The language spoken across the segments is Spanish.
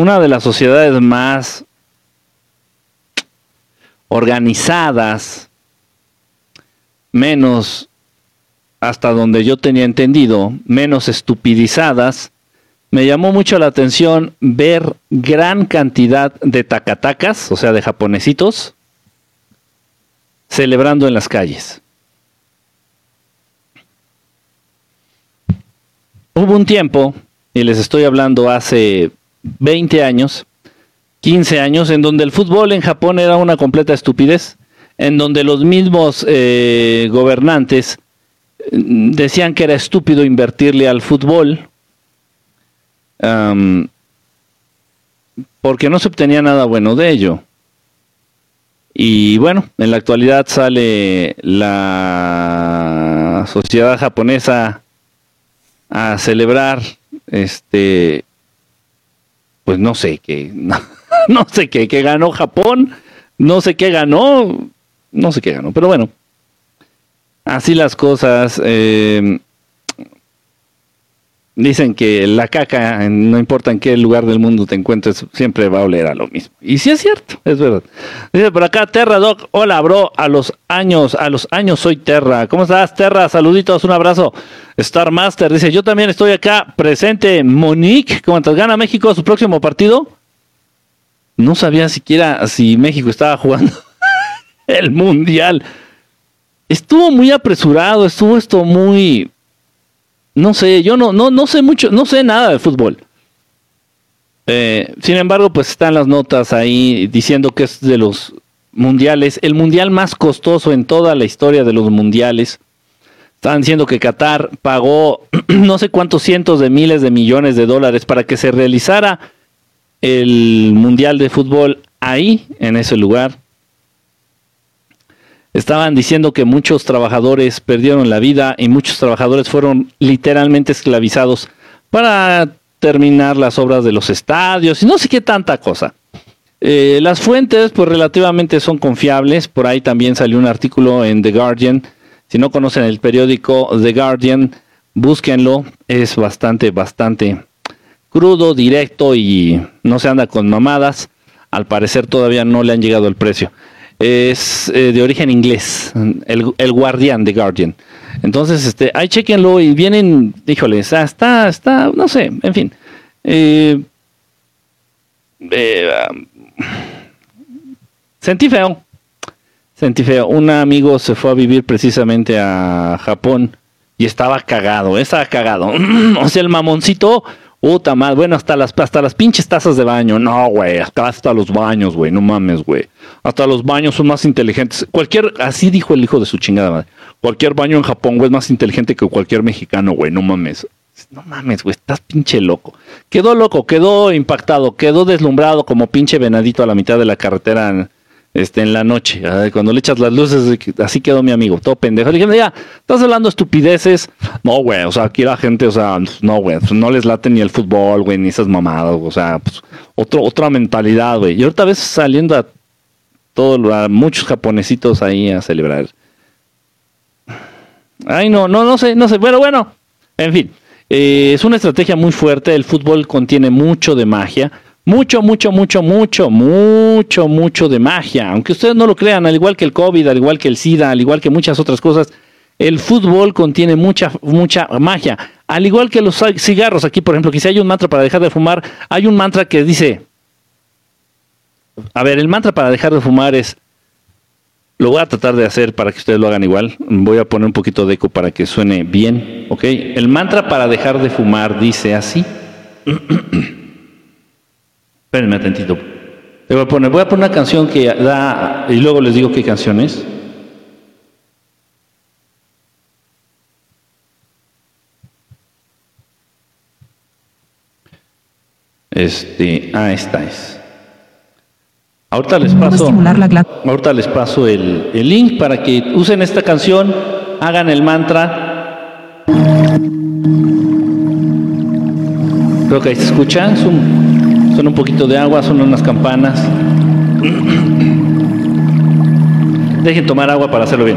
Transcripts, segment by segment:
una de las sociedades más organizadas, menos, hasta donde yo tenía entendido, menos estupidizadas, me llamó mucho la atención ver gran cantidad de tacatacas, o sea, de japonesitos, celebrando en las calles. Hubo un tiempo, y les estoy hablando hace 20 años, 15 años, en donde el fútbol en Japón era una completa estupidez, en donde los mismos eh, gobernantes mm, decían que era estúpido invertirle al fútbol, porque no se obtenía nada bueno de ello. Y bueno, en la actualidad sale la sociedad japonesa a celebrar este pues no sé qué no, sé qué que ganó Japón no sé qué ganó no sé qué ganó pero bueno así las cosas eh, Dicen que la caca, no importa en qué lugar del mundo te encuentres, siempre va a oler a lo mismo. Y sí es cierto, es verdad. Dice por acá Terra Doc, hola bro, a los años, a los años soy Terra. ¿Cómo estás Terra? Saluditos, un abrazo. Star Master dice, yo también estoy acá presente. Monique, ¿cómo estás? ¿Gana México su próximo partido? No sabía siquiera si México estaba jugando el Mundial. Estuvo muy apresurado, estuvo esto muy no sé, yo no, no, no sé mucho, no sé nada de fútbol. Eh, sin embargo, pues están las notas ahí diciendo que es de los mundiales, el mundial más costoso en toda la historia de los mundiales. Están diciendo que Qatar pagó no sé cuántos cientos de miles de millones de dólares para que se realizara el mundial de fútbol ahí, en ese lugar. Estaban diciendo que muchos trabajadores perdieron la vida y muchos trabajadores fueron literalmente esclavizados para terminar las obras de los estadios y no sé qué tanta cosa. Eh, las fuentes pues relativamente son confiables, por ahí también salió un artículo en The Guardian, si no conocen el periódico The Guardian, búsquenlo, es bastante, bastante crudo, directo y no se anda con mamadas, al parecer todavía no le han llegado el precio es eh, de origen inglés, el, Guardian, de Guardian. Entonces, este, ahí chequenlo y vienen, híjole, está, está, está no sé, en fin. Eh, eh, sentí feo, sentí feo. Un amigo se fue a vivir precisamente a Japón y estaba cagado, estaba cagado. o sea, el mamoncito Puta madre, bueno, hasta las, hasta las pinches tazas de baño. No, güey, hasta, hasta los baños, güey, no mames, güey. Hasta los baños son más inteligentes. Cualquier, así dijo el hijo de su chingada madre. Cualquier baño en Japón, güey, es más inteligente que cualquier mexicano, güey, no mames. No mames, güey, estás pinche loco. Quedó loco, quedó impactado, quedó deslumbrado como pinche venadito a la mitad de la carretera este, en la noche. Cuando le echas las luces, así quedó mi amigo, todo pendejo. Le dije, ya, estás hablando estupideces. No, güey, o sea, aquí la gente, o sea, no, güey, no les late ni el fútbol, güey, ni esas mamadas, o sea, pues, otro, otra mentalidad, güey. Y ahorita ves saliendo a todos, a muchos japonesitos ahí a celebrar. Ay, no, no, no sé, no sé. Bueno, bueno, en fin. Eh, es una estrategia muy fuerte. El fútbol contiene mucho de magia mucho, mucho, mucho, mucho, mucho, mucho de magia. Aunque ustedes no lo crean, al igual que el COVID, al igual que el SIDA, al igual que muchas otras cosas, el fútbol contiene mucha, mucha magia. Al igual que los cigarros, aquí por ejemplo, quizá hay un mantra para dejar de fumar, hay un mantra que dice, a ver, el mantra para dejar de fumar es, lo voy a tratar de hacer para que ustedes lo hagan igual, voy a poner un poquito de eco para que suene bien, ¿ok? El mantra para dejar de fumar dice así. Espérenme atentito. voy a poner, voy a poner una canción que da, y luego les digo qué canción es. Este, ah, esta es. Ahorita les paso, ahorita les paso el, el link para que usen esta canción, hagan el mantra. Creo que ahí se escucha, es un son un poquito de agua, son unas campanas. Dejen tomar agua para hacerlo bien.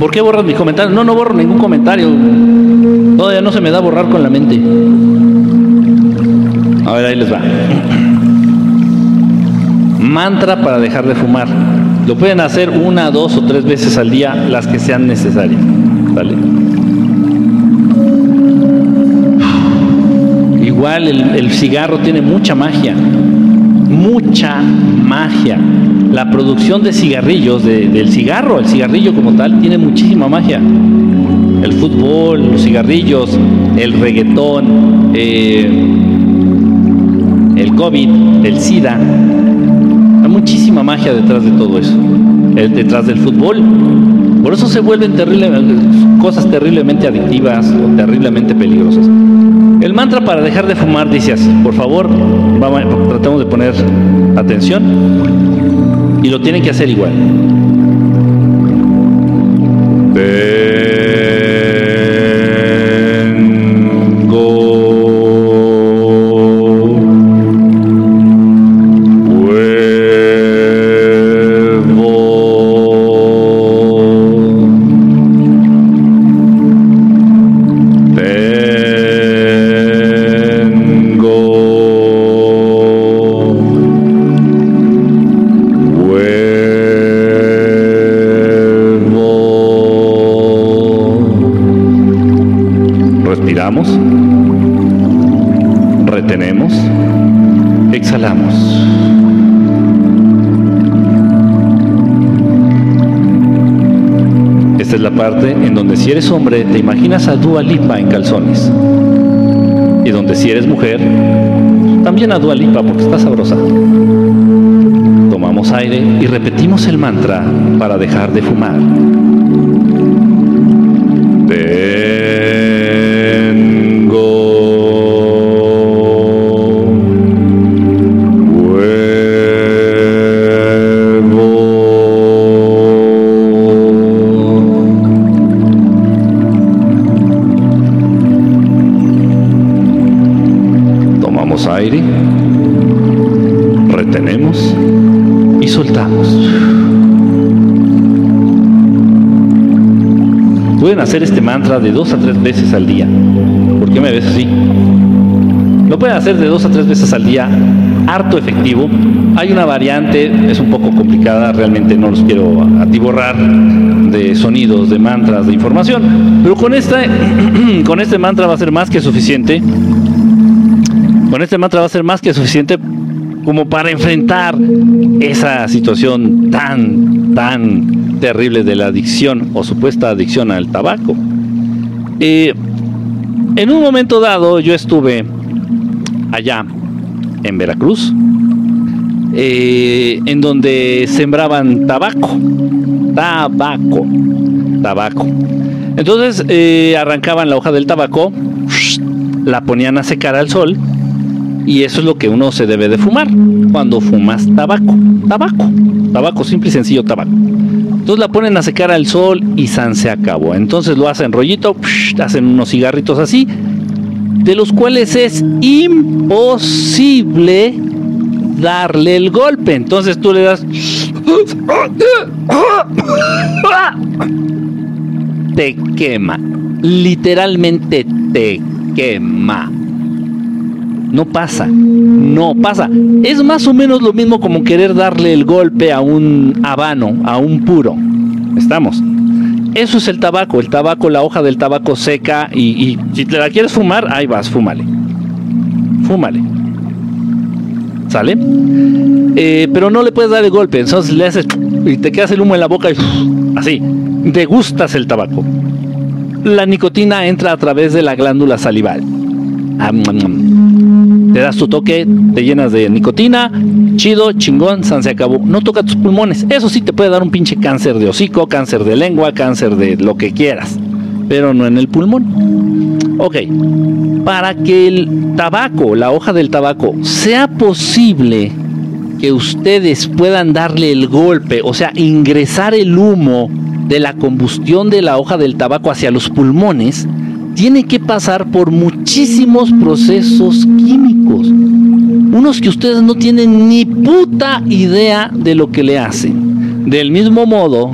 ¿Por qué borras mis comentarios? No, no borro ningún comentario. Todavía no se me da borrar con la mente. A ver, ahí les va. Mantra para dejar de fumar. Lo pueden hacer una, dos o tres veces al día, las que sean necesarias. ¿Vale? Igual el, cigarro tiene mucha magia. Mucha magia. La producción de cigarrillos, del cigarro, el cigarrillo como tal, tiene muchísima magia el fútbol, los cigarrillos, el reggaetón, eh, el COVID, el SIDA. Hay muchísima magia detrás de todo eso, detrás del fútbol. Por eso se vuelven cosas terriblemente adictivas o terriblemente peligrosas. El mantra para dejar de fumar dice así, por favor, vamos, tratemos de poner atención y lo tienen que hacer igual. Si eres hombre te imaginas a Dua Lipa en calzones. Y donde si eres mujer, también a Dua Lipa porque está sabrosa. Tomamos aire y repetimos el mantra para dejar de fumar. Hacer este mantra de dos a tres veces al día. ¿Por qué me ves así? Lo pueden hacer de dos a tres veces al día, harto efectivo. Hay una variante, es un poco complicada, realmente no los quiero atiborrar de sonidos, de mantras, de información, pero con este, con este mantra va a ser más que suficiente. Con este mantra va a ser más que suficiente como para enfrentar esa situación tan, tan terrible de la adicción o supuesta adicción al tabaco. En un momento dado yo estuve allá en Veracruz, eh, en donde sembraban tabaco, tabaco, tabaco. Entonces eh, arrancaban la hoja del tabaco, la ponían a secar al sol y eso es lo que uno se debe de fumar cuando fumas tabaco, tabaco, tabaco, simple y sencillo tabaco. Entonces la ponen a secar al sol y san se acabó. Entonces lo hacen rollito, hacen unos cigarritos así, de los cuales es imposible darle el golpe. Entonces tú le das... Te quema. Literalmente te quema. No pasa, no pasa. Es más o menos lo mismo como querer darle el golpe a un habano, a un puro. Estamos. Eso es el tabaco. El tabaco, la hoja del tabaco seca y, si te la quieres fumar, ahí vas, fúmale. Fúmale. ¿Sale? Eh, pero no le puedes dar el golpe. Entonces le haces y te quedas el humo en la boca y así. Degustas el tabaco. La nicotina entra a través de la glándula salival te das tu toque, te llenas de nicotina, chido, chingón, san se acabó. No toca tus pulmones. Eso sí te puede dar un pinche cáncer de hocico, cáncer de lengua, cáncer de lo que quieras, pero no en el pulmón. Ok, para que el tabaco, la hoja del tabaco, sea posible que ustedes puedan darle el golpe, o sea, ingresar el humo de la combustión de la hoja del tabaco hacia los pulmones, tiene que pasar por muchísimos procesos químicos. Unos que ustedes no tienen ni puta idea de lo que le hacen. Del mismo modo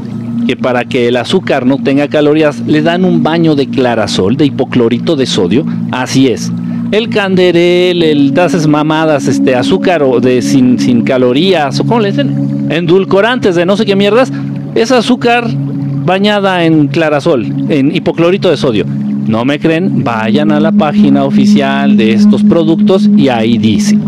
que para que el azúcar no tenga calorías le dan un baño de clarasol, de hipoclorito de sodio. Así es. el canderel, el haces mamadas, este azúcar o de sin, sin calorías, o cómo le dicen, endulcorantes de no sé qué mierdas, es azúcar bañada en clarasol, en hipoclorito de sodio. ¿No me creen? Vayan a la página oficial de estos productos y ahí dice.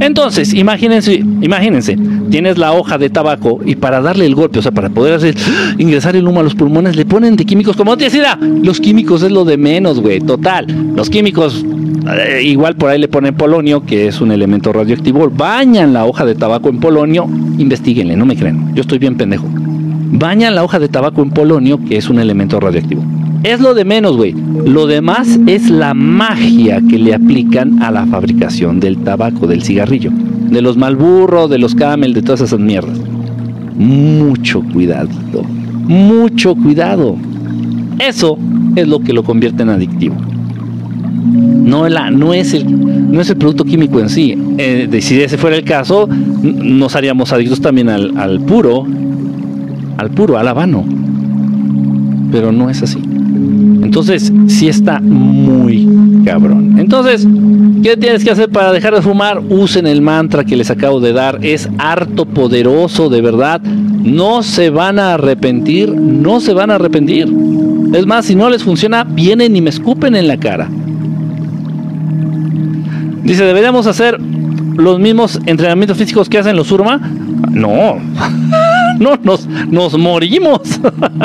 Entonces, imagínense, imagínense, tienes la hoja de tabaco y para darle el golpe, o sea, para poder hacer ingresar el humo a los pulmones, le ponen de químicos como decía, Los químicos es lo de menos, güey, total. Los químicos eh, igual por ahí le ponen polonio, que es un elemento radioactivo, bañan la hoja de tabaco en polonio, investiguenle, no me creen, yo estoy bien pendejo. Bañan la hoja de tabaco en polonio, que es un elemento radioactivo. Es lo de menos, güey. Lo demás es la magia que le aplican a la fabricación del tabaco, del cigarrillo, de los malburros, de los camel, de todas esas mierdas. Mucho cuidado, mucho cuidado. Eso es lo que lo convierte en adictivo. No, la, no, es, el, no es el producto químico en sí. Eh, si ese fuera el caso, nos haríamos adictos también al, al puro, al puro, al habano. Pero no es así. Entonces, sí está muy cabrón. Entonces, ¿qué tienes que hacer para dejar de fumar? Usen el mantra que les acabo de dar. Es harto poderoso, de verdad. No se van a arrepentir, no se van a arrepentir. Es más, si no les funciona, vienen y me escupen en la cara. Dice, deberíamos hacer los mismos entrenamientos físicos que hacen los Urma. No. No, nos, nos morimos.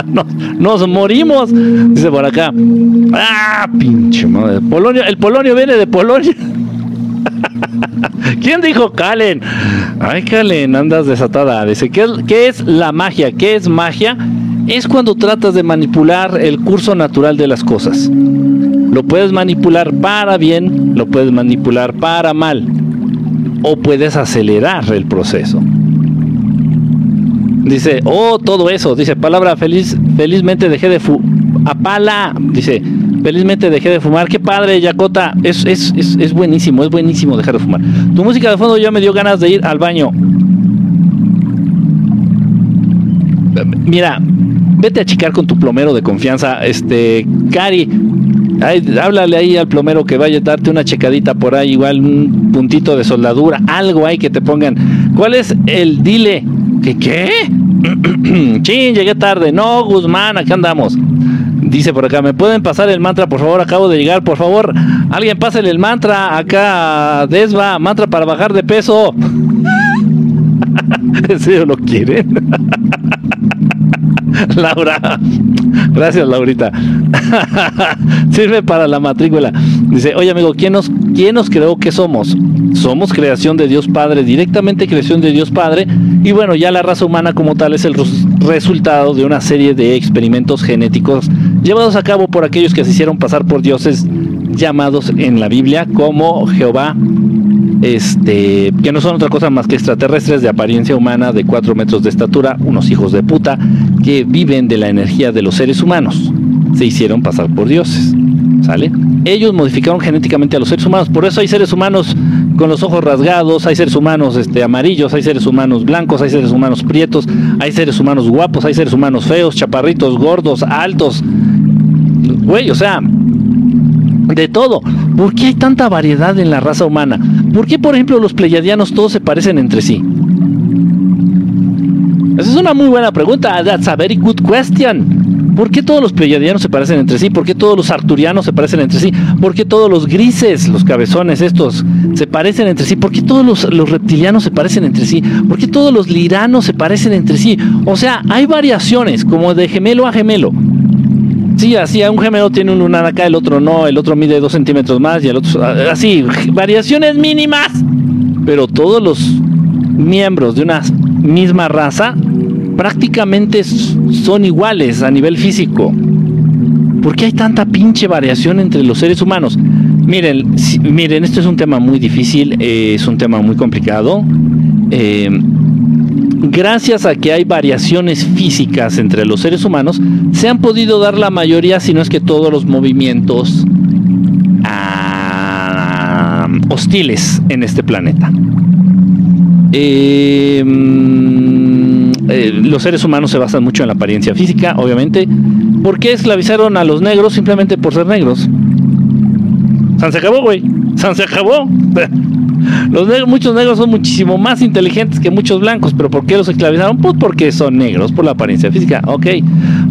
nos, morimos. Dice por acá. Ah, pinche madre. Polonio, el Polonio viene de Polonia. ¿Quién dijo Calen? Ay, Calen, andas desatada. Dice, ¿qué ¿qué es la magia? ¿Qué es magia? Es cuando tratas de manipular el curso natural de las cosas. Lo puedes manipular para bien, lo puedes manipular para mal. O puedes acelerar el proceso. Dice, oh, todo eso. Dice, palabra feliz, felizmente dejé de fumar. Apala. Dice, felizmente dejé de fumar. Qué padre, Yacota. Es, es, es, buenísimo, es buenísimo dejar de fumar. Tu música de fondo ya me dio ganas de ir al baño. Mira, vete a chicar con tu plomero de confianza. Este, Cari, háblale ahí al plomero que vaya a darte una checadita por ahí, igual un puntito de soldadura, algo ahí que te pongan. ¿Cuál es el dile? ¿Qué qué? Chin, llegué tarde. No, Guzmán, acá andamos. Dice por acá, ¿me pueden pasar el mantra, por favor? Acabo de llegar, por favor. Alguien pásale el mantra acá, Desva, mantra para bajar de peso. ¿En serio lo quieren? Laura. Gracias, Laurita. Sirve para la matrícula. Dice, oye amigo, ¿quién nos, ¿quién nos creó que somos? Somos creación de Dios Padre, directamente creación de Dios Padre. Y bueno, ya la raza humana como tal es el resultado de una serie de experimentos genéticos llevados a cabo por aquellos que se hicieron pasar por dioses llamados en la Biblia como Jehová, este, que no son otra cosa más que extraterrestres de apariencia humana de 4 metros de estatura, unos hijos de puta que viven de la energía de los seres humanos. Se hicieron pasar por dioses. ¿Sale? Ellos modificaron genéticamente a los seres humanos, por eso hay seres humanos con los ojos rasgados, hay seres humanos este, amarillos, hay seres humanos blancos, hay seres humanos prietos, hay seres humanos guapos, hay seres humanos feos, chaparritos, gordos, altos. Güey, o sea, de todo. ¿Por qué hay tanta variedad en la raza humana? ¿Por qué, por ejemplo, los pleyadianos todos se parecen entre sí? Esa es una muy buena pregunta. That's a very good question. ¿Por qué todos los pleyadianos se parecen entre sí? ¿Por qué todos los arturianos se parecen entre sí? ¿Por qué todos los grises, los cabezones estos, se parecen entre sí? ¿Por qué todos los, los reptilianos se parecen entre sí? ¿Por qué todos los liranos se parecen entre sí? O sea, hay variaciones, como de gemelo a gemelo. Sí, así, un gemelo tiene un lunar acá, el otro no, el otro mide dos centímetros más y el otro así, variaciones mínimas. Pero todos los miembros de una misma raza prácticamente son iguales a nivel físico. ¿Por qué hay tanta pinche variación entre los seres humanos? Miren, miren, esto es un tema muy difícil, eh, es un tema muy complicado. Eh, gracias a que hay variaciones físicas entre los seres humanos, se han podido dar la mayoría, si no es que todos los movimientos ah, hostiles en este planeta. Em, eh, los seres humanos se basan mucho en la apariencia física, obviamente. ¿Por qué esclavizaron a los negros simplemente por ser negros? San se acabó, güey. San se acabó. Los negros, muchos negros son muchísimo más inteligentes que muchos blancos, pero ¿por qué los esclavizaron? Pues porque son negros, por la apariencia física. Ok.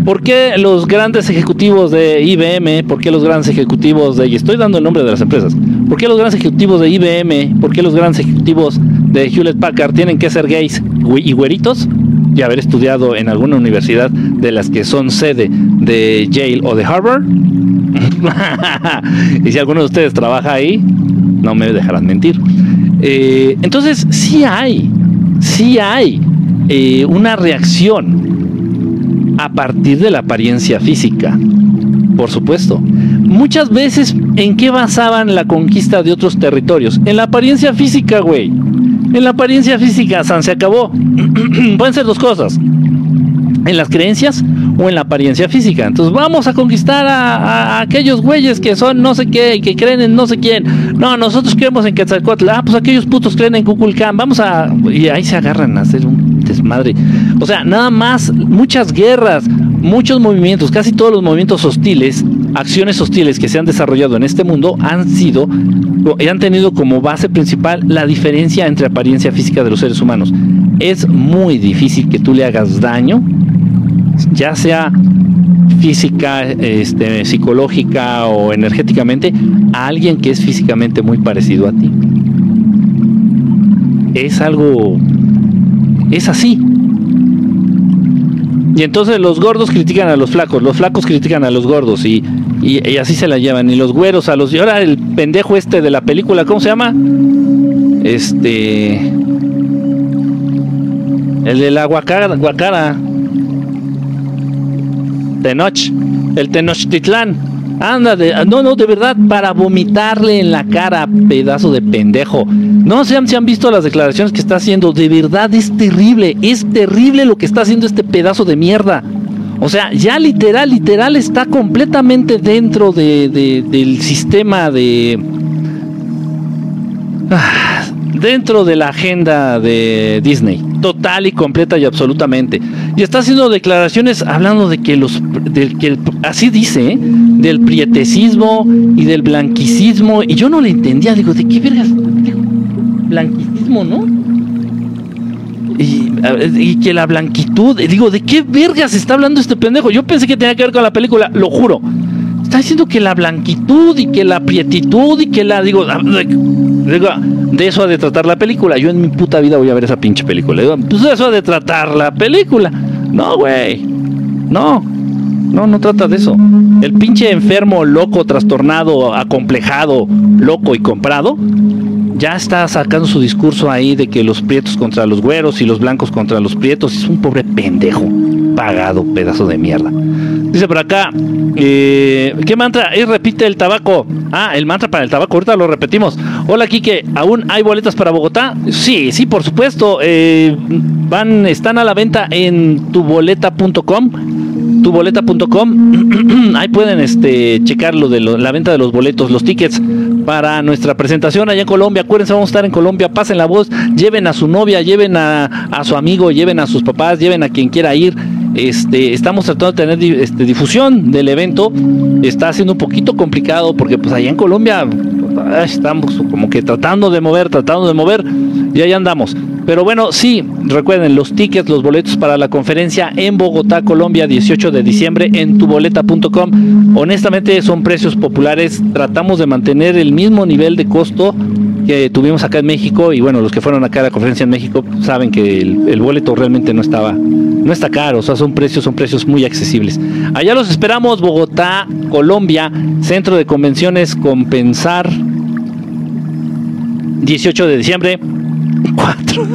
¿Por qué los grandes ejecutivos de IBM? ¿Por qué los grandes ejecutivos de... Y estoy dando el nombre de las empresas. ¿Por qué los grandes ejecutivos de IBM? ¿Por qué los grandes ejecutivos de Hewlett Packard tienen que ser gays y güeritos? Y haber estudiado en alguna universidad de las que son sede de Yale o de Harvard. y si alguno de ustedes trabaja ahí, no me dejarán mentir. Eh, entonces, sí hay, sí hay eh, una reacción a partir de la apariencia física, por supuesto. Muchas veces, ¿en qué basaban la conquista de otros territorios? En la apariencia física, güey. En la apariencia física, San se acabó. Pueden ser dos cosas en las creencias o en la apariencia física. Entonces vamos a conquistar a, aquellos güeyes que son no sé qué que creen en no sé quién. No, nosotros creemos en Quetzalcoatl. Ah, pues aquellos putos creen en Kukulcán. Vamos a... Y ahí se agarran a hacer un desmadre. O sea, nada más, muchas guerras, muchos movimientos, casi todos los movimientos hostiles, acciones hostiles que se han desarrollado en este mundo han sido han tenido como base principal la diferencia entre apariencia física de los seres humanos. Es muy difícil que tú le hagas daño ya sea física, este, psicológica o energéticamente, a alguien que es físicamente muy parecido a ti. Es algo, es así. Y entonces los gordos critican a los flacos, los flacos critican a los gordos y, y, así se la llevan. Y los güeros a los... Y ahora el pendejo este de la película, ¿cómo se llama? Este... El de la guacara, guacara. Tenoch, el Tenochtitlán. Anda, de, no, no, de verdad, para vomitarle en la cara, pedazo de pendejo. No sé si han visto las declaraciones que está haciendo. De verdad es terrible, es terrible lo que está haciendo este pedazo de mierda. O sea, ya literal, literal está completamente dentro de, del sistema de... Ah, dentro de la agenda de Disney, total y completa y absolutamente. Y está haciendo declaraciones hablando de que los, que así dice, ¿eh? del prietecismo y del blanquicismo. Y yo no le entendía, digo, ¿de qué vergas? Blanquicismo, ¿no? Y, y, que la blanquitud, digo, ¿de qué vergas está hablando este pendejo? Yo pensé que tenía que ver con la película, lo juro. Está diciendo que la blanquitud y que la prietitud y que la, digo, de eso ha de tratar la película. Yo en mi puta vida voy a ver esa pinche película. Digo, pues eso ha de tratar la película. No, güey. No. No, no trata de eso. El pinche enfermo, loco, trastornado, acomplejado, loco y comprado, ya está sacando su discurso ahí de que los prietos contra los güeros y los blancos contra los prietos. Es un pobre pendejo. Pagado, pedazo de mierda. Dice por acá, eh, ¿qué mantra? Ahí repite el tabaco. Ah, el mantra para el tabaco, ahorita lo repetimos. Hola, Kike, ¿aún hay boletas para Bogotá? Sí, sí, por supuesto. Eh, van, están a la venta en tuboleta.com tuboleta.com ahí pueden este checar lo de la venta de los boletos, los tickets para nuestra presentación allá en Colombia. Acuérdense, vamos a estar en Colombia, pasen la voz, lleven a su novia, lleven a su amigo, lleven a sus papás, lleven a quien quiera ir. Este, estamos tratando de tener este, difusión del evento. Está siendo un poquito complicado porque pues allá en Colombia estamos como que tratando de mover, tratando de mover y ahí andamos. Pero bueno, sí, recuerden los tickets, los boletos para la conferencia en Bogotá, Colombia, 18 de diciembre en tuboleta.com. Honestamente son precios populares, tratamos de mantener el mismo nivel de costo que tuvimos acá en México y bueno, los que fueron acá a la conferencia en México saben que el, boleto realmente no estaba, no está caro, o sea, son precios, son precios muy accesibles. Allá los esperamos, Bogotá, Colombia, Centro de Convenciones Compensar, 18 de diciembre. 4,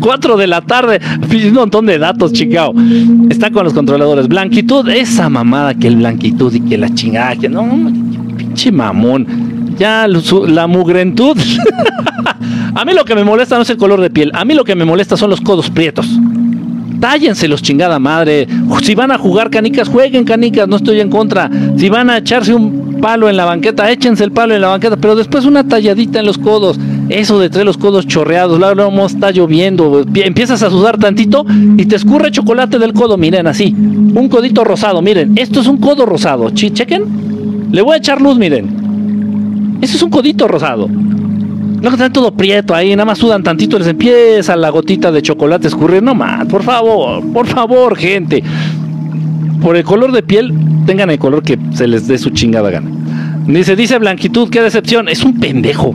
4 de la tarde. Un montón de datos, chingao. Está con los controladores. Blanquitud, esa mamada que el blanquitud y que la chingada, que no, pinche mamón ya la mugrentud. a mí lo que me molesta no es el color de piel, a mí lo que me molesta son los codos prietos. los chingada madre. Si van a jugar canicas, jueguen canicas, no estoy en contra. Si van a echarse un palo en la banqueta, échense el palo en la banqueta, pero después una talladita en los codos. Eso de traer los codos chorreados, luego está lloviendo, empiezas a sudar tantito y te escurre chocolate del codo, miren así. Un codito rosado, miren, esto es un codo rosado. Chequen. Le voy a echar luz, miren Eso es un codito rosado. No que están todo prieto ahí, nada más sudan tantito, les empieza la gotita de chocolate a escurrir. No más, por favor, por favor, gente. Por el color de piel, tengan el color que se les dé su chingada gana. Dice, dice Blanquitud, qué decepción. Es un pendejo.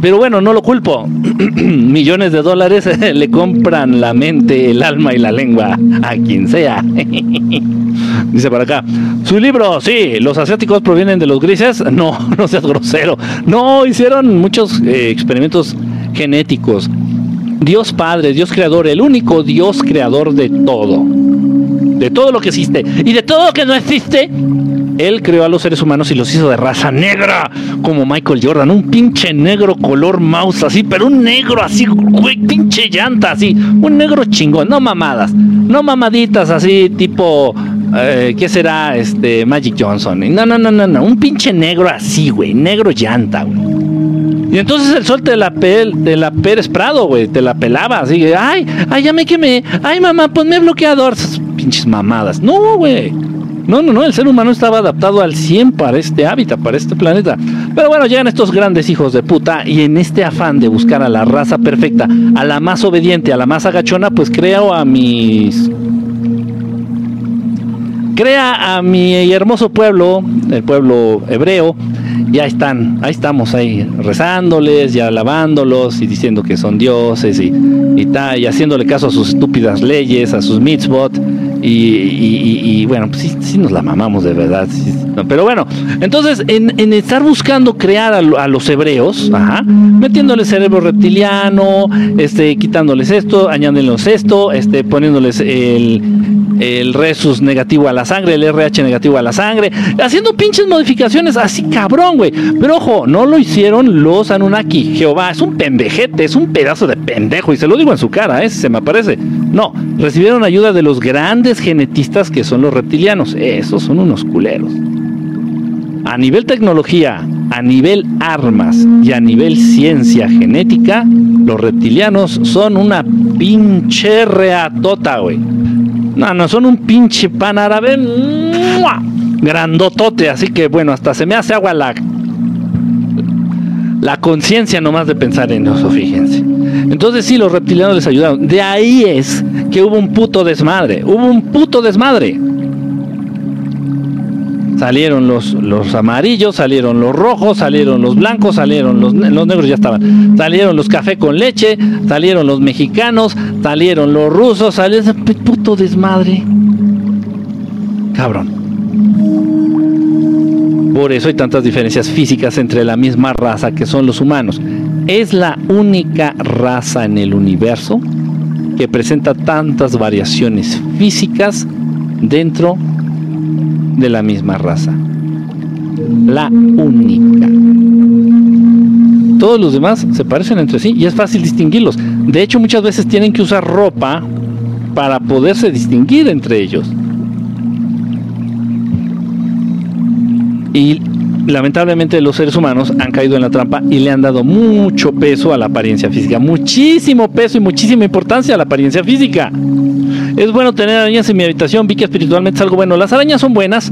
Pero bueno, no lo culpo. Millones de dólares le compran la mente, el alma y la lengua a quien sea. Dice para acá, su libro, sí, los asiáticos provienen de los grises. No, no seas grosero. No, hicieron muchos eh, experimentos genéticos. Dios Padre, Dios Creador, el único Dios creador de todo. De todo lo que existe. Y de todo lo que no existe, él creó a los seres humanos y los hizo de raza negra, como Michael Jordan, un pinche negro color mouse así, pero un negro así, güey, pinche llanta así, un negro chingón, no mamadas, no mamaditas así tipo, eh, ¿qué será? Este, Magic Johnson. No, no, no, no, no, un pinche negro así, güey, negro llanta, güey. Y entonces el sol te la pel, de la Pérez Prado, güey, te la pelaba, así, ay, ay, ya me quemé, ay, mamá, ponme bloqueador, Esas pinches mamadas. No, güey. No, no, no, el ser humano estaba adaptado al 100 para este hábitat, para este planeta. Pero bueno, llegan estos grandes hijos de puta y en este afán de buscar a la raza perfecta, a la más obediente, a la más agachona, pues creo a mis... Crea a mi hermoso pueblo, el pueblo hebreo, ya están, ahí estamos ahí rezándoles y alabándolos y diciendo que son dioses y, y, y haciéndole caso a sus estúpidas leyes, a sus mitzvot y, bueno, pues sí, nos la mamamos de verdad. pero bueno, entonces en, estar buscando crear a, los hebreos, ajá, metiéndoles cerebro reptiliano, este, quitándoles esto, añadiéndoles esto, este, poniéndoles el, el resus negativo a la sangre, el RH negativo a la sangre, haciendo pinches modificaciones así cabrón, güey. Pero ojo, no lo hicieron los Anunnaki. Jehová es un pendejete, es un pedazo de pendejo, y se lo digo en su cara, ¿eh? se me aparece. No, recibieron ayuda de los grandes genetistas que son los reptilianos. Esos son unos culeros. A nivel tecnología, a nivel armas y a nivel ciencia genética, los reptilianos son una pinche reatota, güey. No, no, son un pinche pan árabe grandotote, así que bueno, hasta se me hace agua la, la conciencia nomás de pensar en eso, fíjense. Entonces sí, los reptilianos les ayudaron. De ahí es que hubo un puto desmadre, hubo un puto desmadre. Salieron los, los amarillos, salieron los rojos, salieron los blancos, salieron los, los negros, ya estaban. Salieron los café con leche, salieron los mexicanos, salieron los rusos, salió ese puto desmadre. Cabrón. Por eso hay tantas diferencias físicas entre la misma raza que son los humanos. Es la única raza en el universo que presenta tantas variaciones físicas dentro de la misma raza. La única. Todos los demás se parecen entre sí y es fácil distinguirlos. De hecho, muchas veces tienen que usar ropa para poderse distinguir entre ellos. Y lamentablemente los seres humanos han caído en la trampa y le han dado mucho peso a la apariencia física, muchísimo peso y muchísima importancia a la apariencia física. Es bueno tener arañas en mi habitación, vi que espiritualmente es algo bueno. Las arañas son buenas,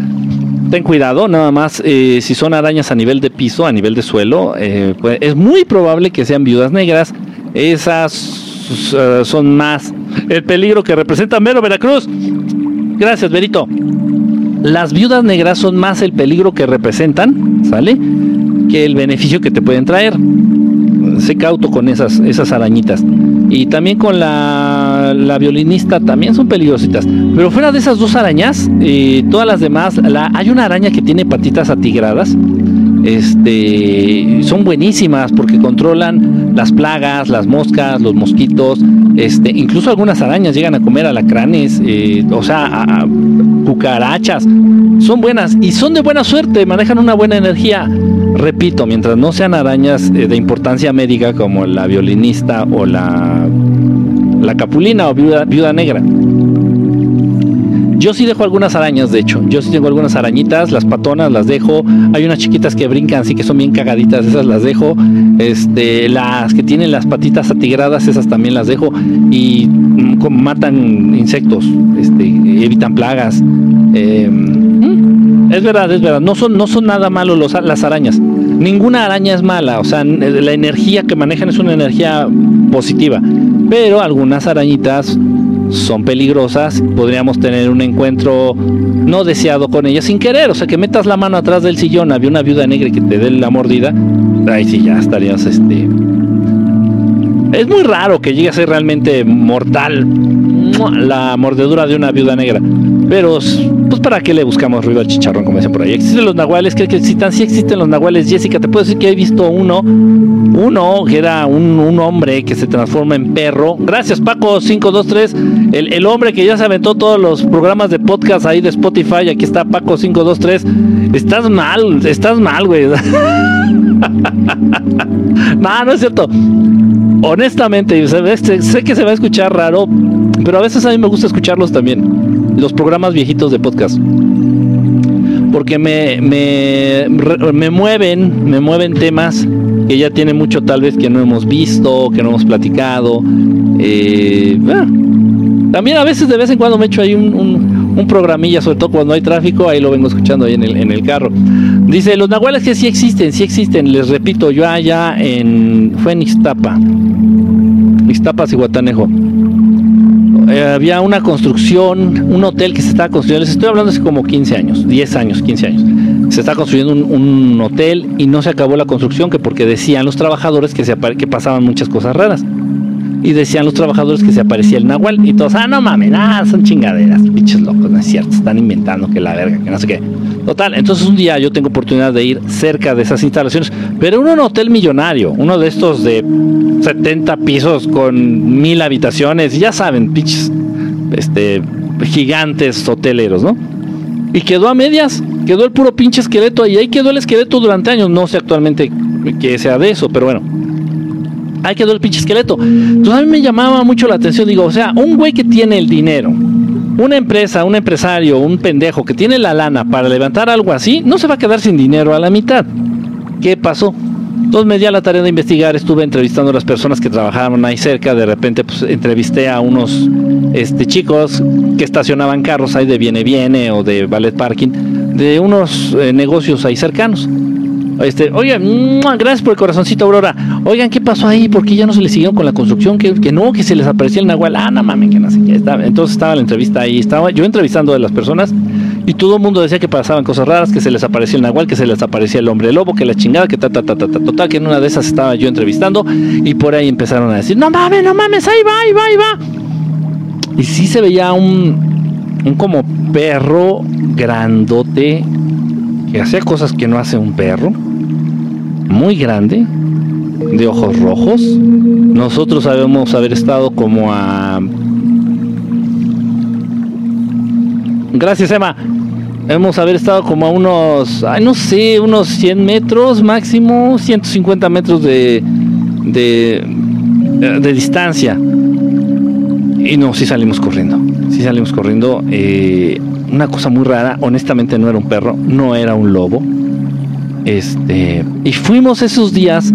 ten cuidado, nada más eh, si son arañas a nivel de piso, a nivel de suelo, eh, pues, es muy probable que sean viudas negras. Esas uh, son más el peligro que representa Mero Veracruz. Gracias, Berito. Las viudas negras son más el peligro que representan, ¿sale? Que el beneficio que te pueden traer. Sé cauto con esas, esas arañitas. Y también con la, la violinista también son peligrositas. Pero fuera de esas dos arañas, eh, todas las demás, hay una araña que tiene patitas atigradas. Este, son buenísimas porque controlan las plagas, las moscas, los mosquitos, este, incluso algunas arañas llegan a comer alacranes, eh, o sea, a, cucarachas. Son buenas y son de buena suerte, manejan una buena energía. Repito, mientras no sean arañas eh, de importancia médica como la violinista o la, capulina o viuda negra. Yo sí dejo algunas arañas, de hecho. Yo sí tengo algunas arañitas, las patonas las dejo. Hay unas chiquitas que brincan, así que son bien cagaditas, esas las dejo. Este, las que tienen las patitas atigradas, esas también las dejo. Y matan insectos, este, evitan plagas. Em, es verdad, es verdad. No son, no son nada malos los, las arañas. Ninguna araña es mala. O sea, la energía que manejan es una energía positiva. Pero algunas arañitas son peligrosas. Podríamos tener un encuentro no deseado con ellas sin querer. O sea, que metas la mano atrás del sillón, había una viuda negra que te dé la mordida. Ahí sí ya estarías este. Es muy raro que llegue a ser realmente mortal la mordedura de una viuda negra. Pero, pues, ¿para qué le buscamos ruido al chicharrón, como dicen por ahí? ¿Existen los nahuales? ¿Crees que existan? Sí existen los nahuales, Jessica. Te puedo decir que he visto uno, uno que era un, un hombre que se transforma en perro. Gracias, Paco, 523. El, el hombre que ya se aventó todos los programas de podcast ahí de Spotify. Aquí está Paco 523. Estás mal, estás mal, güey. no, no es cierto honestamente, sé que se va a escuchar raro, pero a veces a mí me gusta escucharlos también, los programas viejitos de podcast. Porque me, me, me mueven, me mueven temas que ya tiene mucho tal vez que no hemos visto, que no hemos platicado. Eh, ah, también a veces de vez en cuando me echo ahí un, un, programilla, sobre todo cuando hay tráfico, ahí lo vengo escuchando ahí en el, en el carro. Dice, los nahuales que sí existen, sí existen, les repito, yo allá en, fue en Ixtapa, Ixtapas y Guatanejo. Eh, había una construcción, un hotel que se estaba construyendo, les estoy hablando hace como 15 años, 10 años, 15 años. Se está construyendo un, hotel y no se acabó la construcción que porque decían los trabajadores que, se que pasaban muchas cosas raras. Y decían los trabajadores que se aparecía el nahual y todos, ah, no mames, nada, son chingaderas, pinches locos, no es cierto, están inventando que la verga, que no sé qué. Total, entonces un día yo tengo oportunidad de ir cerca de esas instalaciones, pero en un hotel millonario, uno de estos de 70 pisos con mil habitaciones, ya saben, pinches, este, gigantes hoteleros, ¿no? Y quedó a medias, quedó el puro pinche esqueleto y ahí quedó el esqueleto durante años, no sé actualmente que sea de eso, pero bueno. Ahí quedó el pinche esqueleto. Entonces a mí me llamaba mucho la atención, digo, o sea, un güey que tiene el dinero, una empresa, un empresario, un pendejo que tiene la lana para levantar algo así, no se va a quedar sin dinero a la mitad. ¿Qué pasó? Entonces me di a la tarea de investigar, estuve entrevistando a las personas que trabajaban ahí cerca, de repente pues entrevisté a unos este, chicos que estacionaban carros ahí de Viene Viene o de Ballet Parking, de unos eh, negocios ahí cercanos. Este, oigan, gracias por el corazoncito, Aurora. Oigan, ¿qué pasó ahí? ¿Por qué ya no se les siguieron con la construcción? Que, que no, que se les aparecía el Nahual. Ah, no mames, que no sé. Estaba. Entonces estaba la entrevista ahí, estaba yo entrevistando a las personas y todo el mundo decía que pasaban cosas raras, que se les aparecía el Nahual, que se les aparecía el hombre lobo, que la chingada, que ta, ta, ta, ta, ta, total, que en una de esas estaba yo entrevistando y por ahí empezaron a decir, no mames, no mames, ahí va, ahí va, ahí va. Y sí se veía un, un como perro grandote que hacía cosas que no hace un perro, muy grande, de ojos rojos. Nosotros sabemos haber estado como a... Gracias, Emma. Hemos haber estado como a unos, ay, no sé, unos 100 metros máximo, 150 metros de, de, de distancia. Y no, sí salimos corriendo. Sí salimos corriendo. Eh, una cosa muy rara, honestamente no era un perro, no era un lobo. Este, y fuimos esos días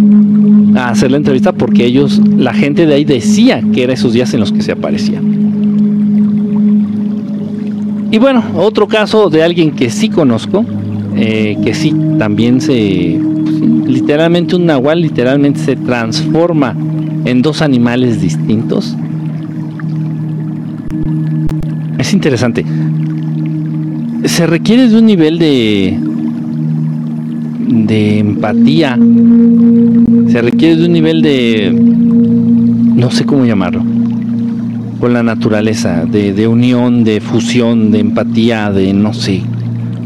a hacer la entrevista porque ellos, la gente de ahí decía que era esos días en los que se aparecía. Y bueno, otro caso de alguien que sí conozco, eh, que sí también se, literalmente un nahual literalmente se transforma en dos animales distintos. Es interesante se requiere de un nivel de de empatía se requiere de un nivel de no sé cómo llamarlo con la naturaleza de, de unión de fusión de empatía de no sé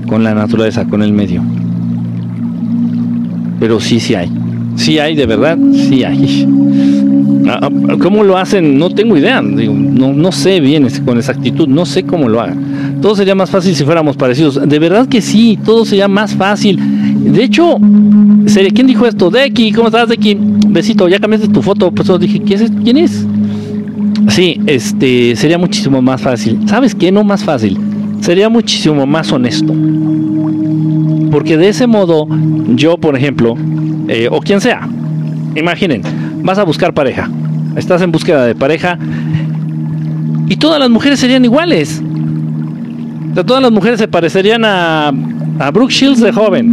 con la naturaleza con el medio pero sí sí hay sí hay de verdad sí hay ah, ah, ¿Cómo lo hacen? No tengo idea. no, no sé bien con exactitud. No sé cómo lo hagan todo sería más fácil si fuéramos parecidos. De verdad que sí, todo sería más fácil. De hecho, ¿quién dijo esto? Deki, ¿cómo estás, Deki? Besito, ya cambiaste tu foto. Pues yo dije, ¿quién es? ¿Quién es? Sí, este, sería muchísimo más fácil. ¿Sabes qué? No más fácil. Sería muchísimo más honesto. Porque de ese modo, yo, por ejemplo, eh, o quien sea, imaginen, vas a buscar pareja. Estás en búsqueda de pareja y todas las mujeres serían iguales todas las mujeres se parecerían a a Brooke Shields de joven,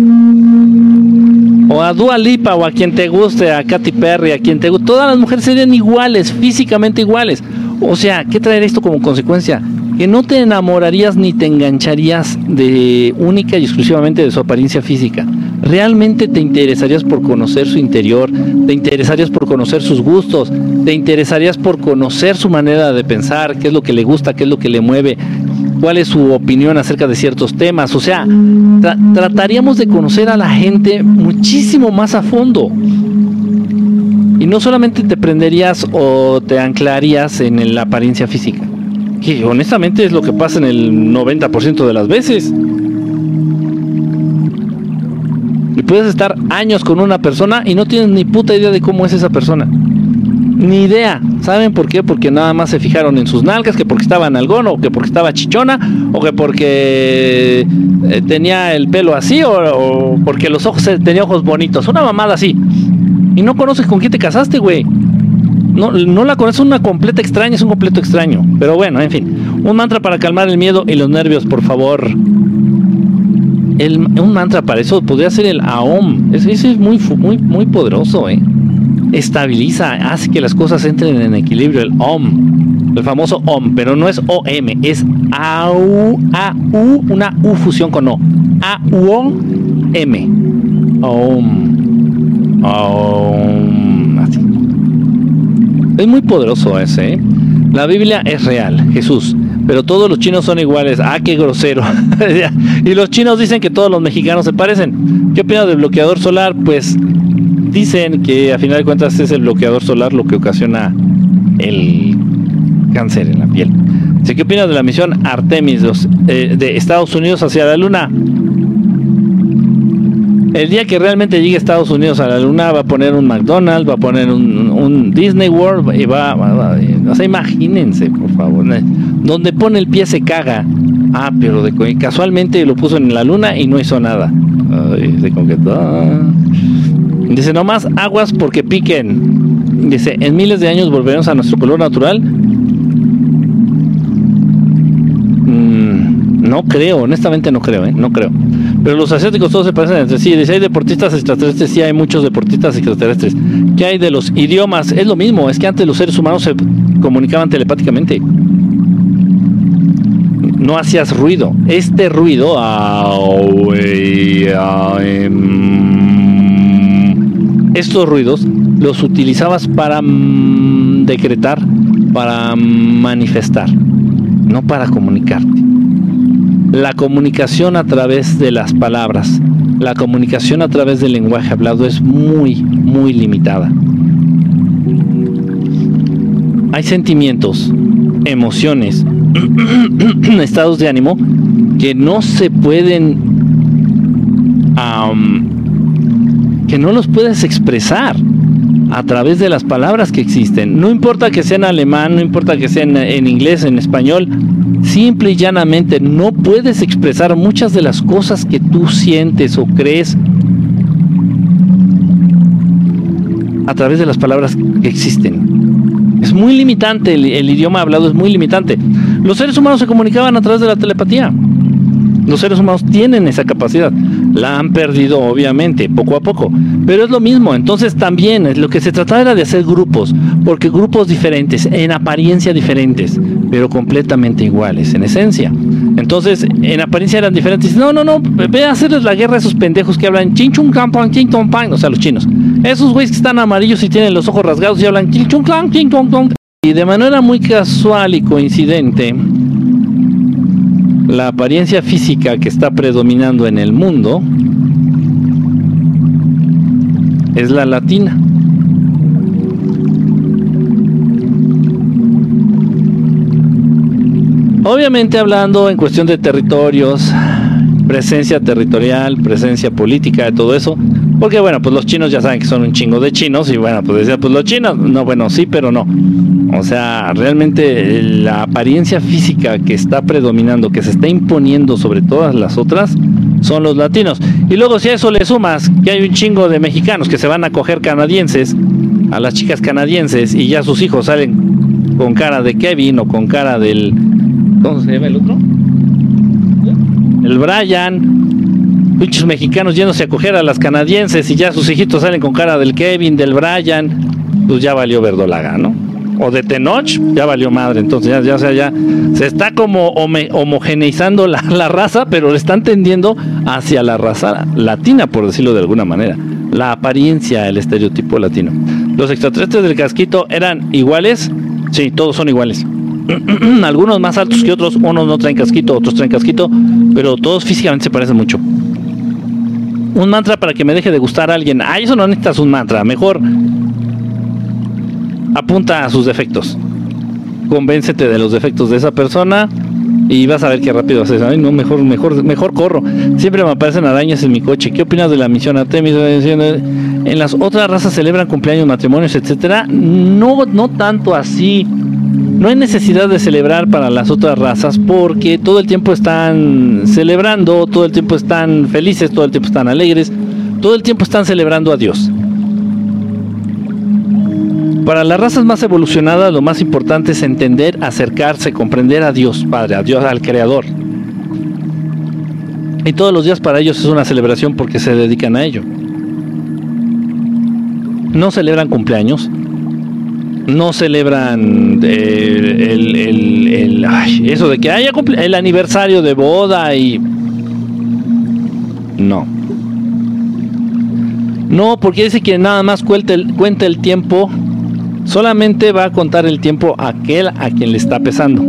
o a Dua Lipa, o a quien te guste, a Katy Perry, a quien te guste, todas las mujeres serían iguales, físicamente iguales. O sea, ¿qué traería esto como consecuencia? Que no te enamorarías ni te engancharías de única y exclusivamente de su apariencia física. Realmente te interesarías por conocer su interior, te interesarías por conocer sus gustos, te interesarías por conocer su manera de pensar, qué es lo que le gusta, qué es lo que le mueve, cuál es su opinión acerca de ciertos temas. O sea, trataríamos de conocer a la gente muchísimo más a fondo. Y no solamente te prenderías o te anclarías en la apariencia física, que honestamente es lo que pasa en el 90% de las veces. Y puedes estar años con una persona y no tienes ni puta idea de cómo es esa persona. Ni idea. ¿Saben por qué? Porque nada más se fijaron en sus nalgas, que porque estaba algón o que porque estaba chichona, o que porque eh, tenía el pelo así, o, porque los ojos tenía ojos bonitos. Una mamada así. Y no conoces con quién te casaste, güey. No, no la conoces, una completa extraña, es un completo extraño. Pero bueno, en fin. Un mantra para calmar el miedo y los nervios, por favor. El, un mantra para eso podría ser el AOM. Ese es muy, muy, muy poderoso, ¿eh? Estabiliza, hace que las cosas entren en equilibrio, el OM, el famoso OM, pero no es OM, es AU, AU, una U fusión con O, AU, M, OM, OM, así. Es muy poderoso ese, ¿eh? La Biblia es real, Jesús, pero todos los chinos son iguales. Ah, qué grosero. y los chinos dicen que todos los mexicanos se parecen. ¿Qué opinas del bloqueador solar? Pues dicen que a final de cuentas es el bloqueador solar lo que ocasiona el cáncer en la piel. ¿Qué opinas de la misión Artemis eh, de Estados Unidos hacia la Luna? El día que realmente llegue Estados Unidos a la Luna va a poner un McDonald's, va a poner un, Disney World y va, o sea, imagínense, por favor, donde pone el pie se caga. Ah, pero de, casualmente lo puso en la Luna y no hizo nada. Ay, se Dice, no más aguas porque piquen. Dice, en miles de años volveremos a nuestro color natural. Mm, no creo, honestamente no creo, ¿eh? no creo. Pero los asiáticos todos se parecen entre sí. Dice, hay deportistas extraterrestres, sí hay muchos deportistas extraterrestres. ¿Qué hay de los idiomas? Es lo mismo, es que antes los seres humanos se comunicaban telepáticamente. No hacías ruido. Este ruido... estos ruidos los utilizabas para mm, decretar, para manifestar, no para comunicarte. La comunicación a través de las palabras, la comunicación a través del lenguaje hablado es muy, muy limitada. Hay sentimientos, emociones, estados de ánimo que no se pueden que no los puedes expresar a través de las palabras que existen. No importa que sea en alemán, no importa que sea en, inglés, en español, simple y llanamente no puedes expresar muchas de las cosas que tú sientes o crees a través de las palabras que existen. Es muy limitante, el idioma hablado es muy limitante. Los seres humanos se comunicaban a través de la telepatía. Los seres humanos tienen esa capacidad. La han perdido, obviamente, poco a poco. Pero es lo mismo. Entonces también lo que se trataba era de hacer grupos. Porque grupos diferentes, en apariencia diferentes, pero completamente iguales, en esencia. Entonces, en apariencia eran diferentes. No, no, no, ve a hacerles la guerra a esos pendejos que hablan chinchun campan, ching o sea, los chinos. Esos güeyes que están amarillos y tienen los ojos rasgados y hablan chinchun clan, ching Y de manera muy casual y coincidente, la apariencia física que está predominando en el mundo es la latina. Obviamente hablando en cuestión de territorios, presencia territorial, presencia política, de todo eso, porque bueno, pues los chinos ya saben que son un chingo de chinos y bueno, pues decía, pues los chinos, no, bueno, sí, pero no. O sea, realmente la apariencia física que está predominando, que se está imponiendo sobre todas las otras, son los latinos. Y luego si a eso le sumas que hay un chingo de mexicanos que se van a coger canadienses, a las chicas canadienses, y ya sus hijos salen con cara de Kevin o con cara del... ¿Cómo se llama el otro? El Brian Pinches mexicanos yéndose a coger a las canadienses y ya sus hijitos salen con cara del Kevin, del Brian. Pues ya valió verdolaga, ¿no? O de Tenoch, ya valió madre. Entonces ya, se está como homogeneizando la, la raza, pero le están tendiendo hacia la raza latina, por decirlo de alguna manera. La apariencia, el estereotipo latino. Los extraterrestres del casquito eran iguales. Sí, todos son iguales. Algunos más altos que otros, unos no traen casquito, otros traen casquito, pero todos físicamente se parecen mucho. Un mantra para que me deje de gustar a alguien. Ah, eso no necesitas un mantra. Mejor apunta a sus defectos. Convéncete de los defectos de esa persona y vas a ver qué rápido haces. Ay, no, mejor, mejor, mejor corro. Siempre me aparecen arañas en mi coche. ¿Qué opinas de la misión Artemis? En las otras razas celebran cumpleaños, matrimonios, etcétera. No, no tanto así. No hay necesidad de celebrar para las otras razas porque todo el tiempo están celebrando, todo el tiempo están felices, todo el tiempo están alegres, todo el tiempo están celebrando a Dios. Para las razas más evolucionadas lo más importante es entender, acercarse, comprender a Dios Padre, a Dios, al Creador. Y todos los días para ellos es una celebración porque se dedican a ello. No celebran cumpleaños, no celebran eh, el, eso de que haya el aniversario de boda y no. No, porque dice que nada más cuenta el, cuenta el tiempo, solamente va a contar el tiempo aquel a quien le está pesando.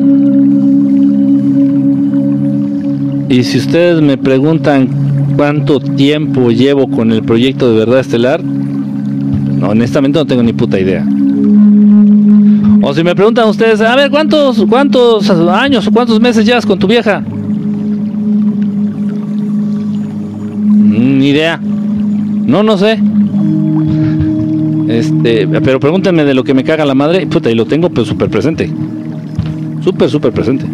Y si ustedes me preguntan cuánto tiempo llevo con el proyecto de verdad estelar, honestamente no tengo ni puta idea. O si me preguntan ustedes, a ver, ¿cuántos, cuántos años o cuántos meses llevas con tu vieja? Ni idea. No, no sé. Este, pero pregúntenme de lo que me caga la madre, puta, y lo tengo pues súper presente. Súper, súper presente.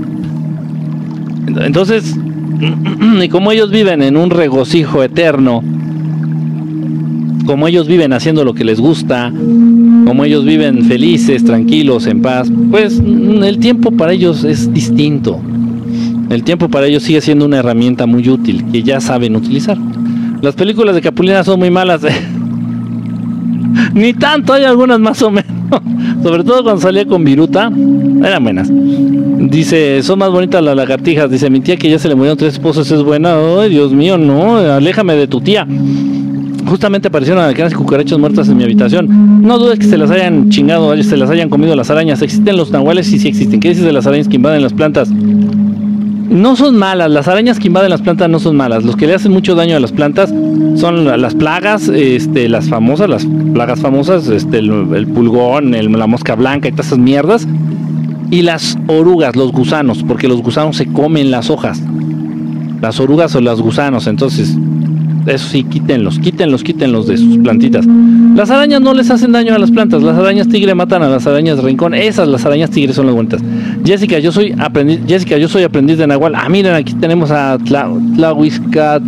Entonces, y como ellos viven en un regocijo eterno, como ellos viven haciendo lo que les gusta, como ellos viven felices, tranquilos, en paz, pues mm, el tiempo para ellos es distinto. El tiempo para ellos sigue siendo una herramienta muy útil que ya saben utilizar. Las películas de Capulina son muy malas. Ni tanto, hay algunas más o menos. Sobre todo cuando salía con Viruta, eran buenas. Dice, son más bonitas las lagartijas. Dice, mi tía que ya se le murieron tres esposos es buena. Ay, Dios mío, no, aléjame de tu tía justamente aparecieron arañas y cucarachas muertas en mi habitación. No dudes que se las hayan chingado, se las hayan comido las arañas. ¿Existen los nahuales? Sí, sí existen. ¿Qué dices de las arañas que invaden las plantas? No son malas, las arañas que invaden las plantas no son malas. Los que le hacen mucho daño a las plantas son las plagas, este, las famosas, las plagas famosas, este, el, pulgón, la mosca blanca y todas esas mierdas. Y las orugas, los gusanos, porque los gusanos se comen las hojas. Las orugas o los gusanos, entonces eso sí, quítenlos, quítenlos, quítenlos de sus plantitas. Las arañas no les hacen daño a las plantas. Las arañas tigre matan a las arañas de rincón. Esas, las arañas tigre, son las bonitas. Jessica, yo soy aprendiz, Jessica, yo soy aprendiz de Nahual. Ah, miren, aquí tenemos a Tlahuisca.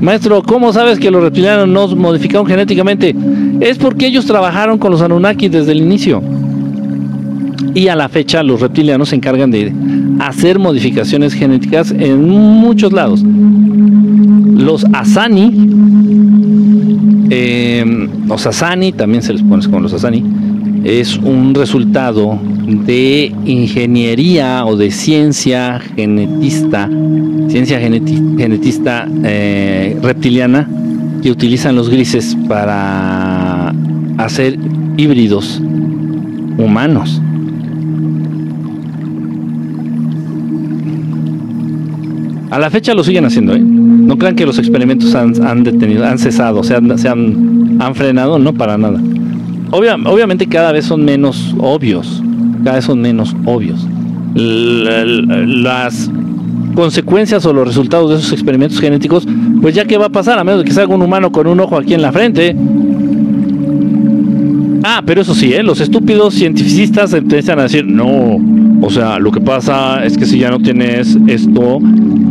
Maestro, ¿cómo sabes que los reptilianos nos modificaron genéticamente? Es porque ellos trabajaron con los Anunnaki desde el inicio. Y a la fecha los reptilianos se encargan de hacer modificaciones genéticas en muchos lados. Los Asani, eh, los Asani, también se les pone como los Asani, es un resultado de ingeniería o de ciencia genetista, ciencia genetista eh, reptiliana que utilizan los grises para hacer híbridos humanos. A la fecha lo siguen haciendo, ¿eh? No crean que los experimentos han, detenido, han cesado, se han, se han, frenado, no para nada. obviamente cada vez son menos obvios, cada vez son menos obvios. las consecuencias o los resultados de esos experimentos genéticos, pues ya que va a pasar, a menos de que salga un humano con un ojo aquí en la frente. Ah, pero eso sí, ¿eh? los estúpidos cientificistas empiezan a decir, no, o sea, lo que pasa es que si ya no tienes esto,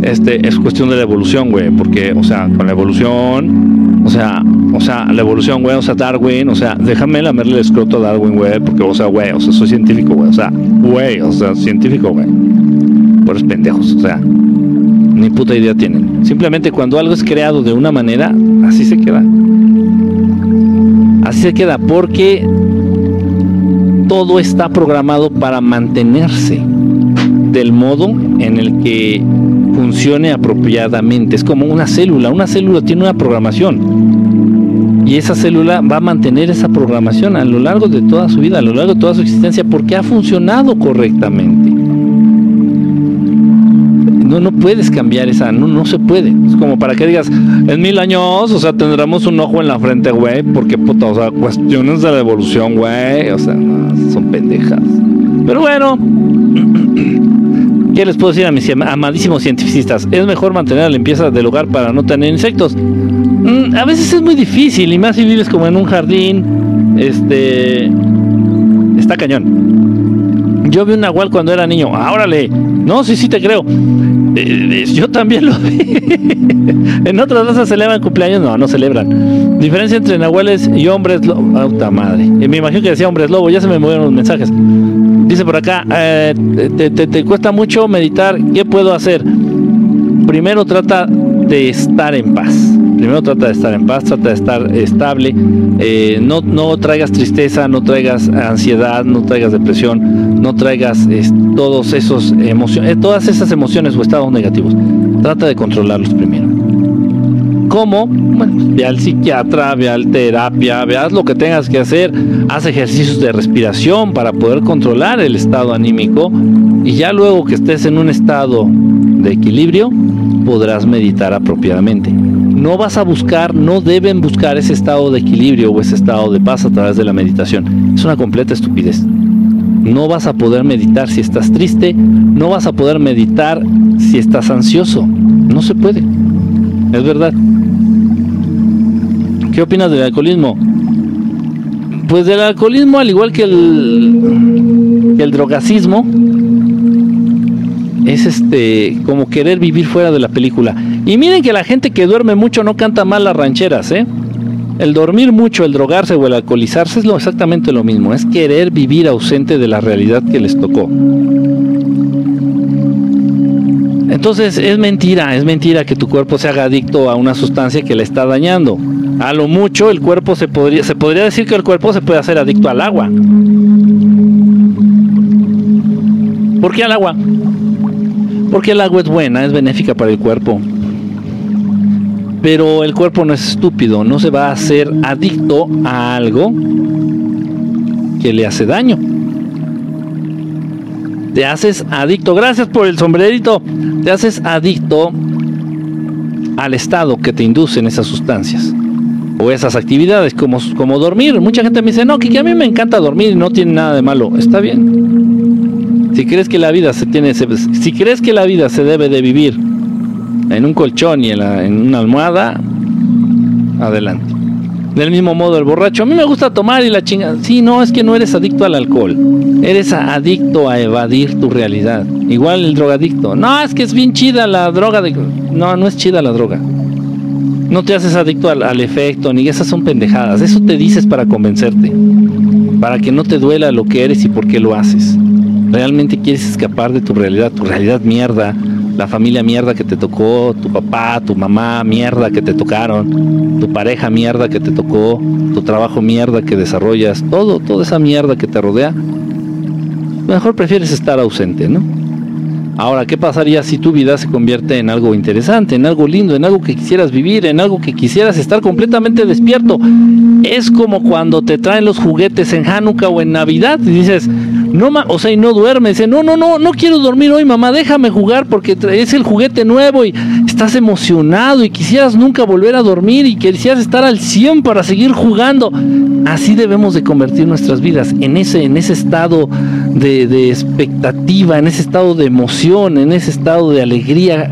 este, es cuestión de la evolución, güey, porque, o sea, con la evolución, o sea, o sea, la evolución, güey, o sea, Darwin, o sea, déjame lamerle el escroto a Darwin, güey, porque, o sea, güey, o sea, soy científico, güey, o sea, güey, o sea, científico, güey. pobres pendejos, o sea, ni puta idea tienen. Simplemente cuando algo es creado de una manera, así se queda. Así se queda porque todo está programado para mantenerse del modo en el que funcione apropiadamente. Es como una célula. Una célula tiene una programación. Y esa célula va a mantener esa programación a lo largo de toda su vida, a lo largo de toda su existencia, porque ha funcionado correctamente. No, no puedes cambiar esa, no, no se puede. Es como para que digas, en mil años, o sea, tendremos un ojo en la frente, güey, porque puta, o sea, cuestiones de la evolución, güey, o sea, son pendejas. Pero bueno, ¿Qué les puedo decir a mis amadísimos cientificistas? Es mejor mantener la limpieza del hogar para no tener insectos. Mm, a veces es muy difícil, y más si vives como en un jardín. Este. Está cañón. Yo vi un nahual cuando era niño. ahora le No, sí, sí te creo. Eh, eh, yo también lo vi. en otras razas celebran cumpleaños. No, no celebran. Diferencia entre nahuales y hombres lobo. madre. Eh, me imagino que decía hombres lobo. Ya se me movieron los mensajes. Dice por acá, eh, te, cuesta mucho meditar, ¿qué puedo hacer? Primero trata de estar en paz. Primero trata de estar en paz, trata de estar estable. Eh, no, no traigas tristeza, no traigas ansiedad, no traigas depresión, no traigas todos esos emociones, eh, todas esas emociones o estados negativos. Trata de controlarlos primero. ¿Cómo? Bueno, ve al psiquiatra, ve al terapia, veas lo que tengas que hacer, haz ejercicios de respiración para poder controlar el estado anímico y ya luego que estés en un estado de equilibrio podrás meditar apropiadamente. No vas a buscar, no deben buscar ese estado de equilibrio o ese estado de paz a través de la meditación. Es una completa estupidez. No vas a poder meditar si estás triste, no vas a poder meditar si estás ansioso. No se puede. Es verdad. ¿Qué opinas del alcoholismo? Pues del alcoholismo, al igual que el, el drogacismo, es este como querer vivir fuera de la película. Y miren que la gente que duerme mucho no canta mal las rancheras, ¿eh? El dormir mucho, el drogarse o el alcoholizarse es lo, exactamente lo mismo, es querer vivir ausente de la realidad que les tocó. Entonces es mentira, es mentira que tu cuerpo se haga adicto a una sustancia que le está dañando. A lo mucho el cuerpo se podría, se podría decir que el cuerpo se puede hacer adicto al agua. ¿Por qué al agua? Porque el agua es buena, es benéfica para el cuerpo. Pero el cuerpo no es estúpido, no se va a hacer adicto a algo que le hace daño. Te haces adicto, gracias por el sombrerito, te haces adicto al estado que te inducen esas sustancias o esas actividades como, como dormir. Mucha gente me dice, no, que, a mí me encanta dormir y no tiene nada de malo. Está bien. Si crees que la vida se tiene, si crees que la vida se debe de vivir en un colchón y en, en una almohada, adelante. Del mismo modo el borracho, a mí me gusta tomar y la chinga. Sí, no, es que no eres adicto al alcohol. Eres adicto a evadir tu realidad. Igual el drogadicto. No, es que es bien chida la droga. De... No, no es chida la droga. No te haces adicto al, efecto, ni esas son pendejadas. Eso te dices para convencerte. Para que no te duela lo que eres y por qué lo haces. Realmente quieres escapar de tu realidad, tu realidad mierda, la familia mierda que te tocó, tu papá, tu mamá mierda que te tocaron, tu pareja mierda que te tocó, tu trabajo mierda que desarrollas, todo, toda esa mierda que te rodea. Mejor prefieres estar ausente, ¿no? Ahora, ¿qué pasaría si tu vida se convierte en algo interesante, en algo lindo, en algo que quisieras vivir, en algo que quisieras estar completamente despierto? Es como cuando te traen los juguetes en Hanukkah o en Navidad y dices, no, o sea, y no duermes, dice, no, no, no, no quiero dormir hoy, mamá, déjame jugar porque es el juguete nuevo y estás emocionado y quisieras nunca volver a dormir y quisieras estar al 100 para seguir jugando. Así debemos de convertir nuestras vidas en ese, en ese estado de expectativa, en ese estado de emoción, en ese estado de alegría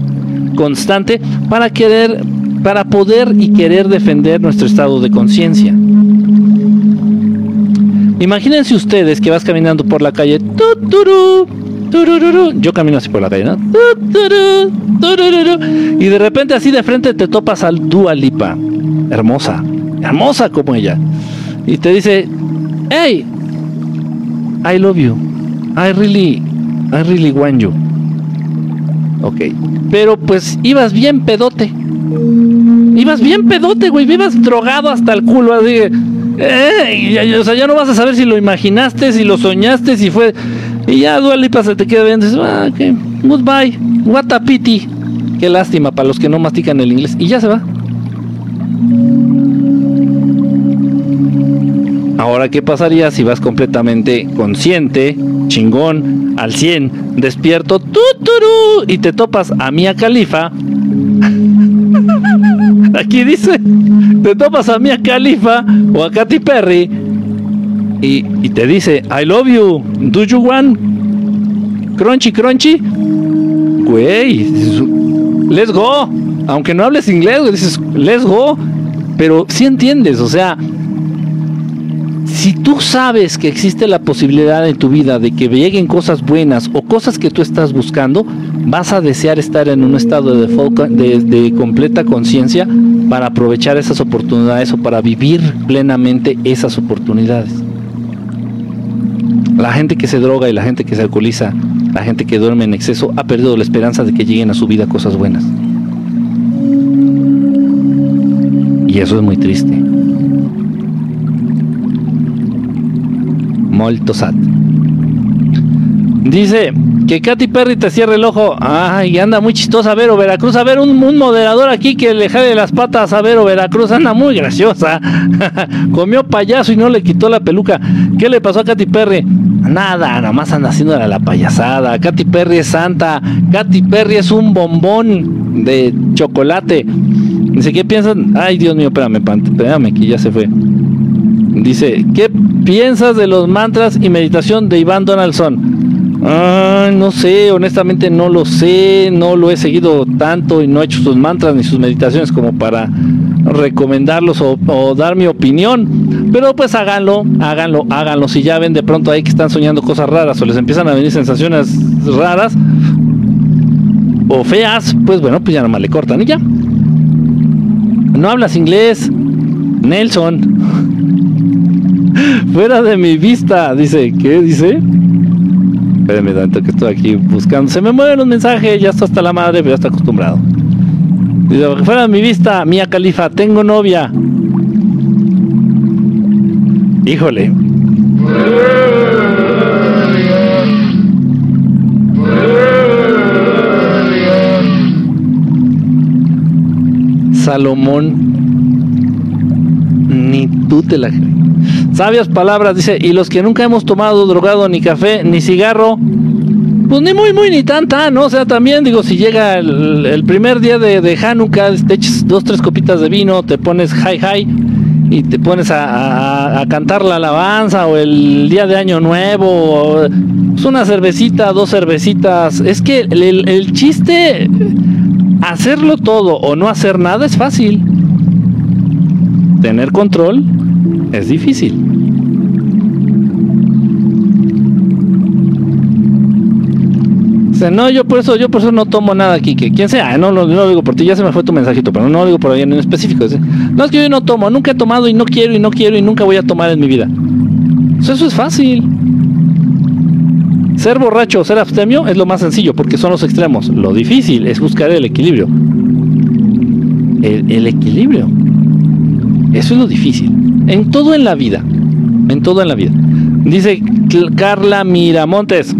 constante para querer, para poder y querer defender nuestro estado de conciencia. Imagínense ustedes que vas caminando por la calle. Yo camino así por la calle, ¿no? Y de repente así de frente te topas al Dua Lipa. Hermosa. Hermosa como ella. Y te dice, hey, I love you. I really, I really want you. Ok. Pero pues ibas bien pedote. Ibas bien pedote, güey. Ibas drogado hasta el culo. Así eh, o sea, ya no vas a saber si lo imaginaste, si lo soñaste, si fue. Y ya y se te queda bien. Dices, ah, ok, goodbye. What a pity. Qué lástima para los que no mastican el inglés. Y ya se va. Ahora, ¿qué pasaría si vas completamente consciente, chingón, al 100, despierto, tuturu, y te topas a Mia Califa? Aquí dice, te topas a Mia Califa o a Katy Perry y, y, te dice, I love you, do you want? Crunchy, crunchy. Güey, let's go. Aunque no hables inglés, dices, let's go. Pero si entiendes, o sea, si tú sabes que existe la posibilidad en tu vida de que lleguen cosas buenas o cosas que tú estás buscando, vas a desear estar en un estado de, completa conciencia para aprovechar esas oportunidades o para vivir plenamente esas oportunidades. La gente que se droga y la gente que se alcoholiza, la gente que duerme en exceso, ha perdido la esperanza de que lleguen a su vida cosas buenas. Y eso es muy triste. Molto sad. Dice que Katy Perry te cierre el ojo. Ay, anda muy chistosa Vero Veracruz. A ver, un, moderador aquí que le jale las patas a Vero Veracruz. Anda muy graciosa. Comió payaso y no le quitó la peluca. ¿Qué le pasó a Katy Perry? Nada, nomás anda haciendo la payasada. Katy Perry es santa. Katy Perry es un bombón de chocolate. Dice, ¿qué piensan? Ay, Dios mío, espérame, espérame, que ya se fue. Dice, ¿qué piensas de los mantras y meditación de Iván Donaldson? No sé, honestamente no lo sé, no lo he seguido tanto y no he hecho sus mantras ni sus meditaciones como para recomendarlos o, dar mi opinión. Pero pues háganlo, háganlo, háganlo. Si ya ven de pronto ahí que están soñando cosas raras o les empiezan a venir sensaciones raras o feas, pues bueno, pues ya nomás le cortan y ya. No hablas inglés, Nelson. Fuera de mi vista. Dice, ¿qué dice? Espérenme tanto que estoy aquí buscando. Se me mueven los mensajes, ya está hasta la madre, pero ya está acostumbrado. Dice, fuera de mi vista, Mía Califa, tengo novia. Híjole. Salomón, ni tú te la crees. Sabias palabras, dice, y los que nunca hemos tomado drogado ni café ni cigarro, pues ni muy, muy, ni tanta, ¿no? O sea, también digo, si llega el, primer día de, de, Hanukkah, te echas dos, tres copitas de vino, te pones high, high y te pones a, cantar la alabanza o el día de Año Nuevo, o, pues una cervecita, dos cervecitas. Es que el, el chiste, hacerlo todo o no hacer nada es fácil. Tener control es difícil. no, yo por eso, yo por eso no tomo nada aquí, que quien sea, no, no, lo digo por ti, ya se me fue tu mensajito, pero no lo digo por ahí en específico. No es que yo no tomo, nunca he tomado y no quiero y no quiero y nunca voy a tomar en mi vida. eso es fácil. Ser borracho ser abstemio es lo más sencillo porque son los extremos. Lo difícil es buscar el equilibrio. el equilibrio. Eso es lo difícil. En todo en la vida. En todo en la vida. Dice Carla Miramontes.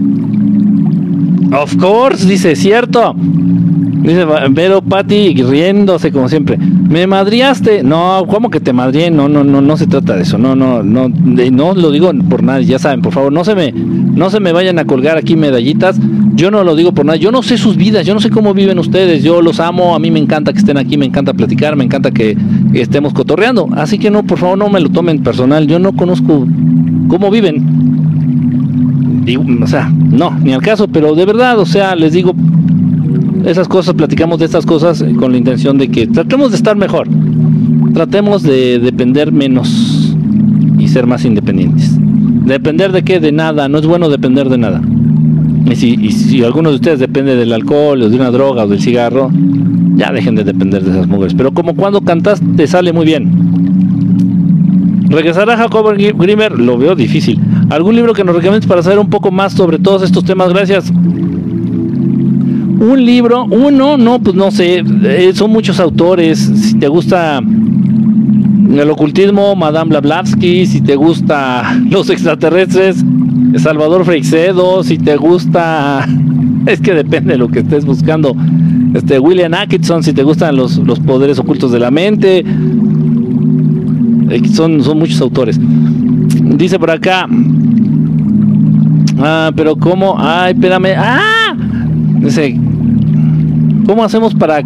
Of course, dice, cierto. Dice Vero Patti riéndose como siempre. Me madriaste. No, ¿cómo que te madrié? No, no, no, no se trata de eso. No, no, no, no lo digo por nadie. Ya saben, por favor, no se me, no se me vayan a colgar aquí medallitas. Yo no lo digo por nada. Yo no sé sus vidas. Yo no sé cómo viven ustedes. Yo los amo. A mí me encanta que estén aquí. Me encanta platicar. Me encanta que estemos cotorreando. Así que no, por favor, no me lo tomen personal. Yo no conozco cómo viven o sea, no, ni al caso, pero de verdad, o sea, les digo, esas cosas, platicamos de estas cosas con la intención de que tratemos de estar mejor, tratemos de depender menos y ser más independientes. ¿Depender de qué? De nada, no es bueno depender de nada. Y si, y alguno de ustedes depende del alcohol o de una droga o del cigarro, ya dejen de depender de esas mujeres. Pero como cuando cantas te sale muy bien. Regresar a Jacob Grimmer lo veo difícil. ¿Algún libro que nos recomiendes para saber un poco más sobre todos estos temas? Gracias. Un libro, uno, no, pues no sé, eh, son muchos autores. Si te gusta el ocultismo, Madame Blavatsky, si te gusta los extraterrestres, Salvador Freixedo, si te gusta, es que depende de lo que estés buscando, este William Atkinson, si te gustan los, los poderes ocultos de la mente, son, son muchos autores. Dice por acá, ah, pero cómo, ay, espérame, ah, dice, ¿cómo hacemos para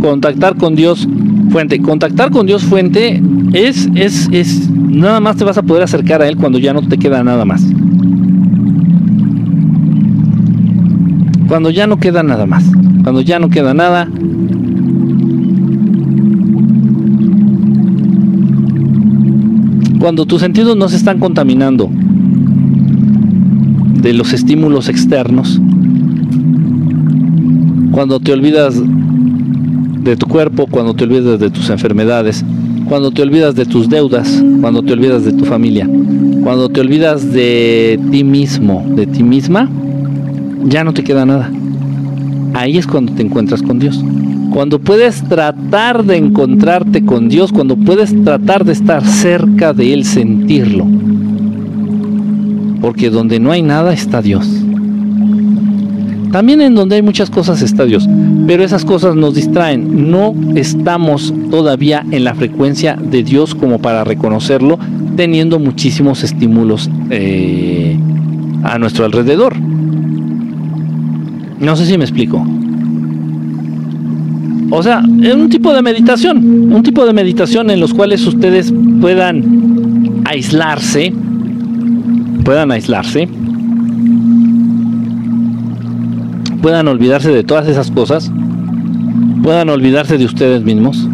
contactar con Dios fuente? Contactar con Dios fuente es, es, es, nada más te vas a poder acercar a Él cuando ya no te queda nada más. Cuando ya no queda nada más. Cuando ya no queda nada. Cuando tus sentidos no se están contaminando de los estímulos externos. Cuando te olvidas de tu cuerpo, cuando te olvidas de tus enfermedades, cuando te olvidas de tus deudas, cuando te olvidas de tu familia, cuando te olvidas de ti mismo, de ti misma, ya no te queda nada. Ahí es cuando te encuentras con Dios. Cuando puedes tratar de encontrarte con Dios, cuando puedes tratar de estar cerca de Él, sentirlo. Porque donde no hay nada está Dios. También en donde hay muchas cosas está Dios, pero esas cosas nos distraen. No estamos todavía en la frecuencia de Dios como para reconocerlo, teniendo muchísimos estímulos eh, a nuestro alrededor. No sé si me explico. O sea, es un tipo de meditación, un tipo de meditación en los cuales ustedes puedan aislarse, puedan aislarse, puedan olvidarse de todas esas cosas, puedan olvidarse de ustedes mismos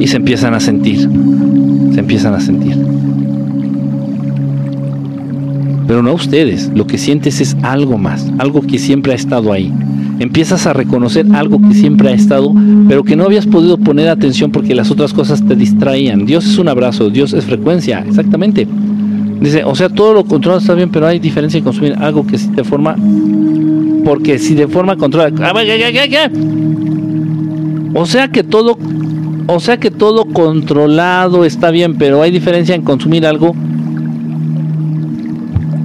y se empiezan a sentir, se empiezan a sentir. Pero no ustedes, lo que sientes es algo más, algo que siempre ha estado ahí. Empiezas a reconocer algo que siempre ha estado, pero que no habías podido poner atención porque las otras cosas te distraían. Dios es un abrazo, Dios es frecuencia, exactamente. Dice, o sea, todo lo controlado está bien, pero hay diferencia en consumir algo que sí de forma. Porque si de forma controlada. Ah, o sea que todo. O sea que todo controlado está bien, pero hay diferencia en consumir algo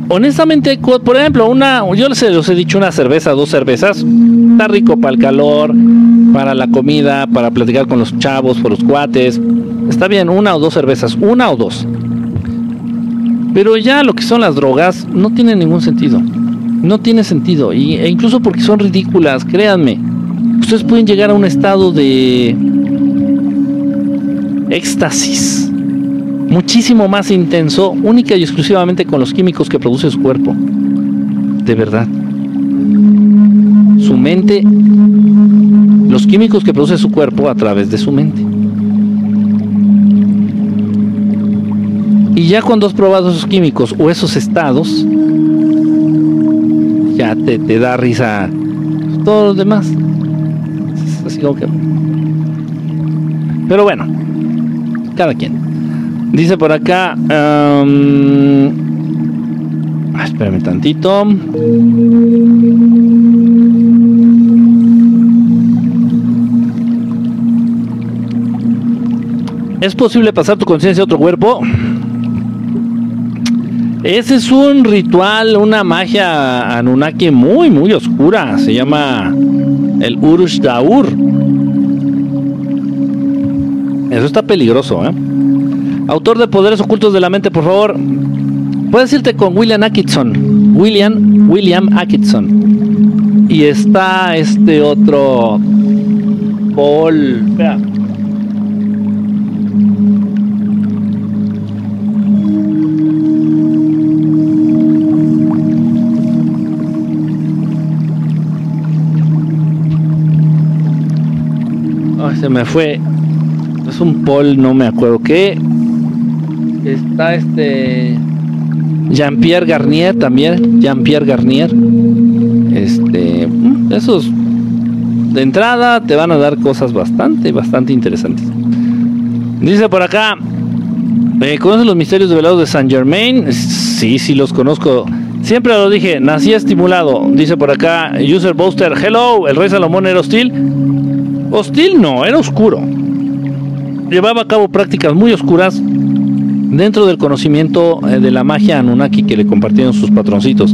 honestamente, por ejemplo, una, yo les, he dicho una cerveza, dos cervezas, está rico para el calor, para la comida, para platicar con los chavos, por los cuates, está bien, una o dos cervezas, una o dos. Pero ya lo que son las drogas no tiene ningún sentido. No tiene sentido. Y, e incluso porque son ridículas, créanme. Ustedes pueden llegar a un estado de éxtasis muchísimo más intenso, única y exclusivamente con los químicos que produce su cuerpo. De verdad. Su mente, los químicos que produce su cuerpo a través de su mente. Y ya cuando has probado esos químicos o esos estados, ya te, te da risa todo lo demás. Así como que... Pero bueno, cada quien. Dice por acá. Um, espérame tantito. ¿Es posible pasar tu conciencia a otro cuerpo? Ese es un ritual, una magia Anunnaki muy, muy oscura. Se llama el Urush Daur. Eso está peligroso, ¿eh? Autor de Poderes Ocultos de la Mente, por favor. Puedes irte con William Atkinson. William, William Atkinson. Y está este otro. Paul. Espera. se me fue. Es un Paul, no me acuerdo qué está este Jean-Pierre Garnier también, Jean-Pierre Garnier. Este, mm, esos de entrada te van a dar cosas bastante, bastante interesantes. Dice por acá, eh, ¿conoces los misterios develados de Saint Germain? Sí, sí los conozco. Siempre lo dije, nací estimulado. Dice por acá, User Booster, hello, el rey Salomón era hostil. Hostil no, era oscuro. Llevaba a cabo prácticas muy oscuras dentro del conocimiento eh, de la magia Anunnaki que le compartieron sus patroncitos.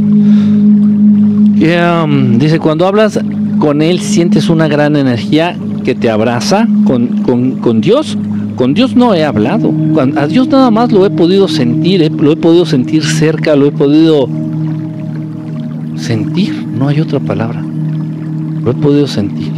Um, dice, cuando hablas con él sientes una gran energía que te abraza con, con, Dios. Con Dios no he hablado. A Dios nada más lo he podido sentir, eh, lo he podido sentir cerca, lo he podido sentir. No hay otra palabra. Lo he podido sentir.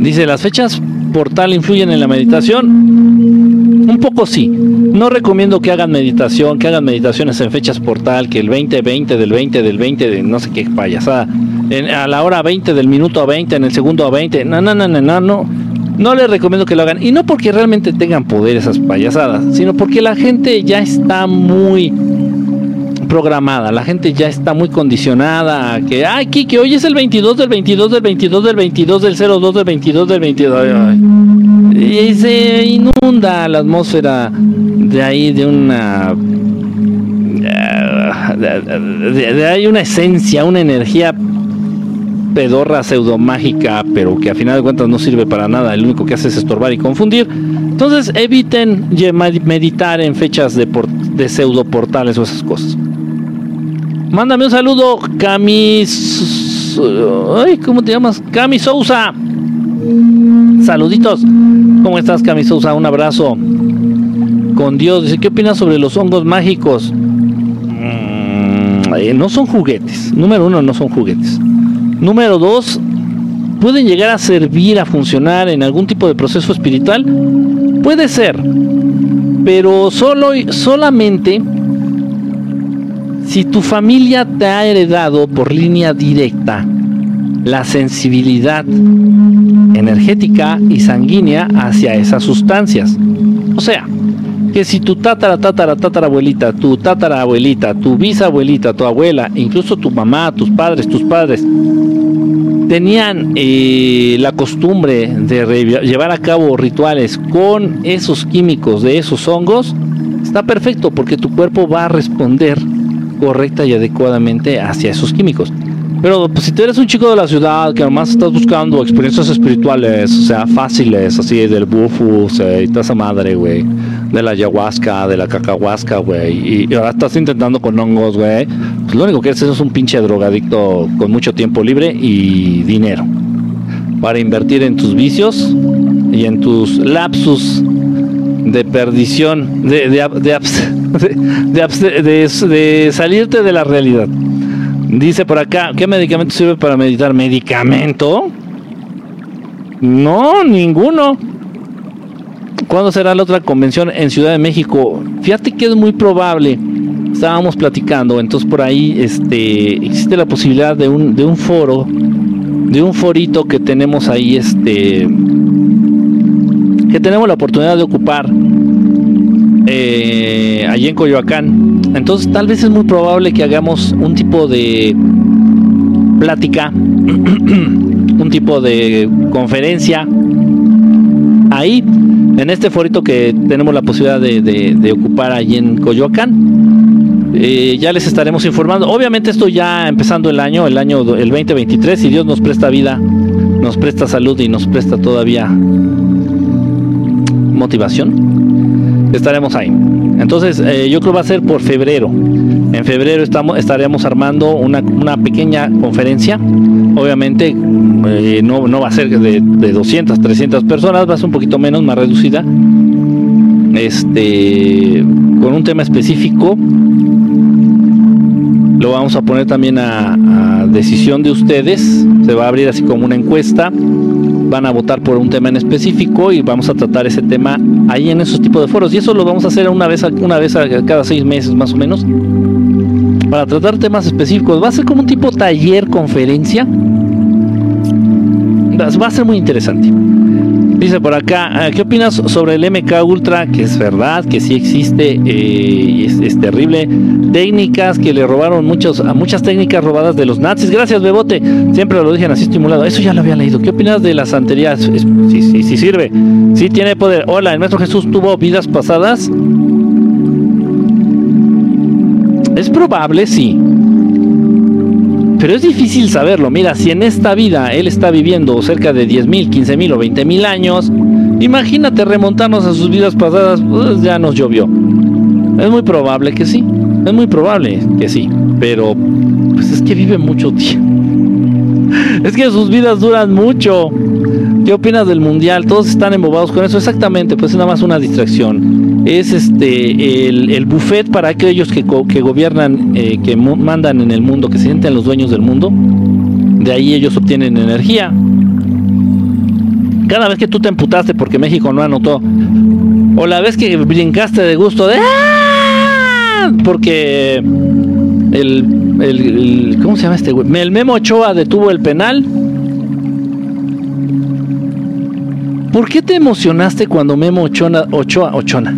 Dice, las fechas portal influyen en la meditación. Un poco sí. No recomiendo que hagan meditación, que hagan meditaciones en fechas portal, que el 20, 20 del 20 del 20 de no sé qué payasada. a la hora 20 del minuto a 20, en el segundo a 20. No, no, no, no, no, no. No les recomiendo que lo hagan. Y no porque realmente tengan poder esas payasadas, sino porque la gente ya está muy programada, la gente ya está muy condicionada a que, ay, Kiki, hoy es el 22 del 22 del 22 del 22 del 02 del 22 del 22. Y se inunda la atmósfera de ahí de una... De, hay una esencia, una energía pedorra pseudomágica, pero que a final de cuentas no sirve para nada, el único que hace es estorbar y confundir. Entonces eviten meditar en fechas de, de pseudo portales o esas cosas. Mándame un saludo, Camis. Ay, ¿cómo te llamas? Cami Sousa. Saluditos. ¿Cómo estás, Cami Sousa? Un abrazo. Con Dios. Dice, ¿qué opinas sobre los hongos mágicos? Mm, eh, no son juguetes. Número uno, no son juguetes. Número dos, pueden llegar a servir, a funcionar en algún tipo de proceso espiritual. Puede ser. Pero solo, solamente si tu familia te ha heredado por línea directa la sensibilidad energética y sanguínea hacia esas sustancias. O sea, que si tu tatara, tatara, tatarabuelita, tu tatarabuelita, tu bisabuelita, tu abuela, incluso tu mamá, tus padres, tus padres, tenían eh, la costumbre de llevar a cabo rituales con esos químicos de esos hongos, está perfecto porque tu cuerpo va a responder correcta y adecuadamente hacia esos químicos. Pero pues, si tú eres un chico de la ciudad que además estás buscando experiencias espirituales, o sea, fáciles, así del bufus y toda esa madre, güey, de la ayahuasca, de la cacahuasca, güey, y, ahora estás intentando con hongos, güey, pues lo único que eres es un pinche drogadicto con mucho tiempo libre y dinero para invertir en tus vicios y en tus lapsus de perdición, de, de, de, de, salirte de la realidad. Dice por acá, ¿qué medicamento sirve para meditar? ¿Medicamento? No, ninguno. ¿Cuándo será la otra convención en Ciudad de México? Fíjate que es muy probable. Estábamos platicando, entonces por ahí este, existe la posibilidad de un, de un foro, de un forito que tenemos ahí, este, que tenemos la oportunidad de ocupar eh, allí en Coyoacán. Entonces tal vez es muy probable que hagamos un tipo de plática, un tipo de conferencia ahí, en este forito que tenemos la posibilidad de, ocupar allí en Coyoacán. Eh, ya les estaremos informando. Obviamente esto ya empezando el año, el año el 2023, si Dios nos presta vida, nos presta salud y nos presta todavía motivación, estaremos ahí. Entonces, eh, yo creo va a ser por febrero. En febrero estamos, estaremos armando una, una pequeña conferencia. Obviamente, eh, no, no, va a ser de, de, 200, 300 personas, va a ser un poquito menos, más reducida. Este, con un tema específico. Lo vamos a poner también a decisión de ustedes. Se va a abrir así como una encuesta van a votar por un tema en específico y vamos a tratar ese tema ahí en esos tipos de foros. Y eso lo vamos a hacer una vez, una vez a cada seis meses más o menos para tratar temas específicos. Va a ser como un tipo taller, conferencia. Va a ser muy interesante. Dice por acá, ¿qué opinas sobre el MK Ultra? Que es verdad, que sí existe, eh, es, terrible. Técnicas que le robaron muchos, a muchas técnicas robadas de los nazis. Gracias, Bebote. Siempre lo dije así estimulado. Eso ya lo había leído. ¿Qué opinas de la santería? Sí, sí, sí sirve. Sí tiene poder. Hola, el Maestro Jesús tuvo vidas pasadas. Es probable, sí. Pero es difícil saberlo. Mira, si en esta vida él está viviendo cerca de 10.000, 15.000 o 20.000 años, imagínate remontarnos a sus vidas pasadas, pues ya nos llovió. Es muy probable que sí. Es muy probable que sí. Pero, pues es que vive mucho tiempo. Es que sus vidas duran mucho. ¿Qué opinas del mundial? Todos están embobados con eso. Exactamente, pues es nada más una distracción. Es este el, buffet para aquellos que, que gobiernan, eh, que mandan en el mundo, que se sienten los dueños del mundo. De ahí ellos obtienen energía. Cada vez que tú te emputaste porque México no anotó, o la vez que brincaste de gusto de ¡Ah! porque el, el, ¿cómo se llama este güey? El Memo Ochoa detuvo el penal ¿Por qué te emocionaste cuando Memo Ochoa, Ochoa, Ochona?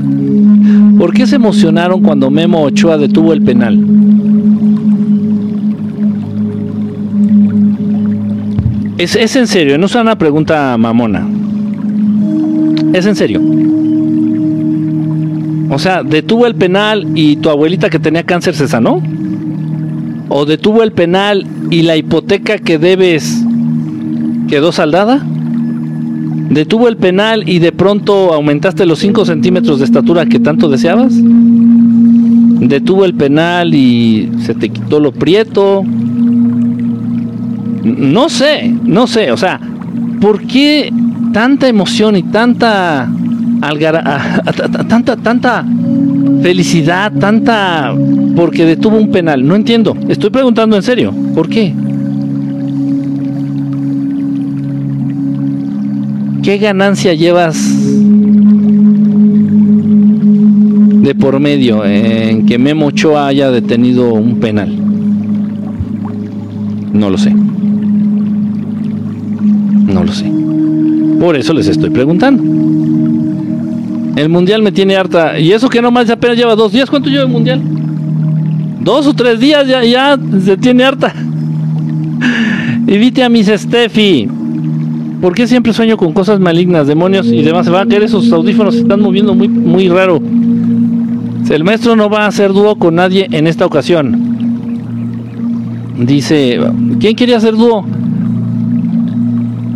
¿Por qué se emocionaron cuando Memo Ochoa detuvo el penal? Es, es en serio, no es una pregunta mamona. Es en serio. O sea, detuvo el penal y tu abuelita que tenía cáncer se sanó. O detuvo el penal y la hipoteca que debes quedó saldada detuvo el penal y de pronto aumentaste los 5 centímetros de estatura que tanto deseabas. Detuvo el penal y se te quitó lo prieto. No sé, no sé, o sea, ¿por qué tanta emoción y tanta tanta tanta felicidad, tanta porque detuvo un penal? No entiendo. Estoy preguntando en serio, ¿por qué? ¿Qué ganancia llevas de por medio en que Memo Ochoa haya detenido un penal? No lo sé. No lo sé. Por eso les estoy preguntando. El mundial me tiene harta. Y eso que nomás apenas lleva dos días. ¿Cuánto lleva el mundial? Dos o tres días ya, ya se tiene harta. Invite a mis Steffi. ¿Por qué siempre sueño con cosas malignas, demonios y demás? Se van a caer esos audífonos, se están moviendo muy, muy raro. El maestro no va a hacer dúo con nadie en esta ocasión. Dice, ¿quién quería hacer dúo?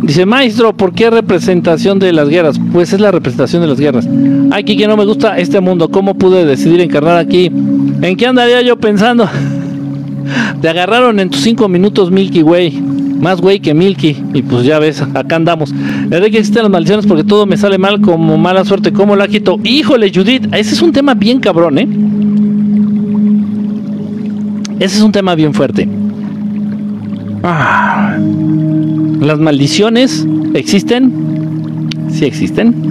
Dice, maestro, ¿por qué representación de las guerras? Pues es la representación de las guerras. Aquí que no me gusta este mundo, ¿cómo pude decidir encarnar aquí? ¿En qué andaría yo pensando? Te agarraron en tus cinco minutos, Milky Way. Más güey que Milky. Y pues ya ves, acá andamos. La verdad que existen las maldiciones porque todo me sale mal como mala suerte. ¿Cómo la quito? Híjole, Judith, ese es un tema bien cabrón, ¿eh? Ese es un tema bien fuerte. Ah. ¿Las maldiciones existen? Sí existen.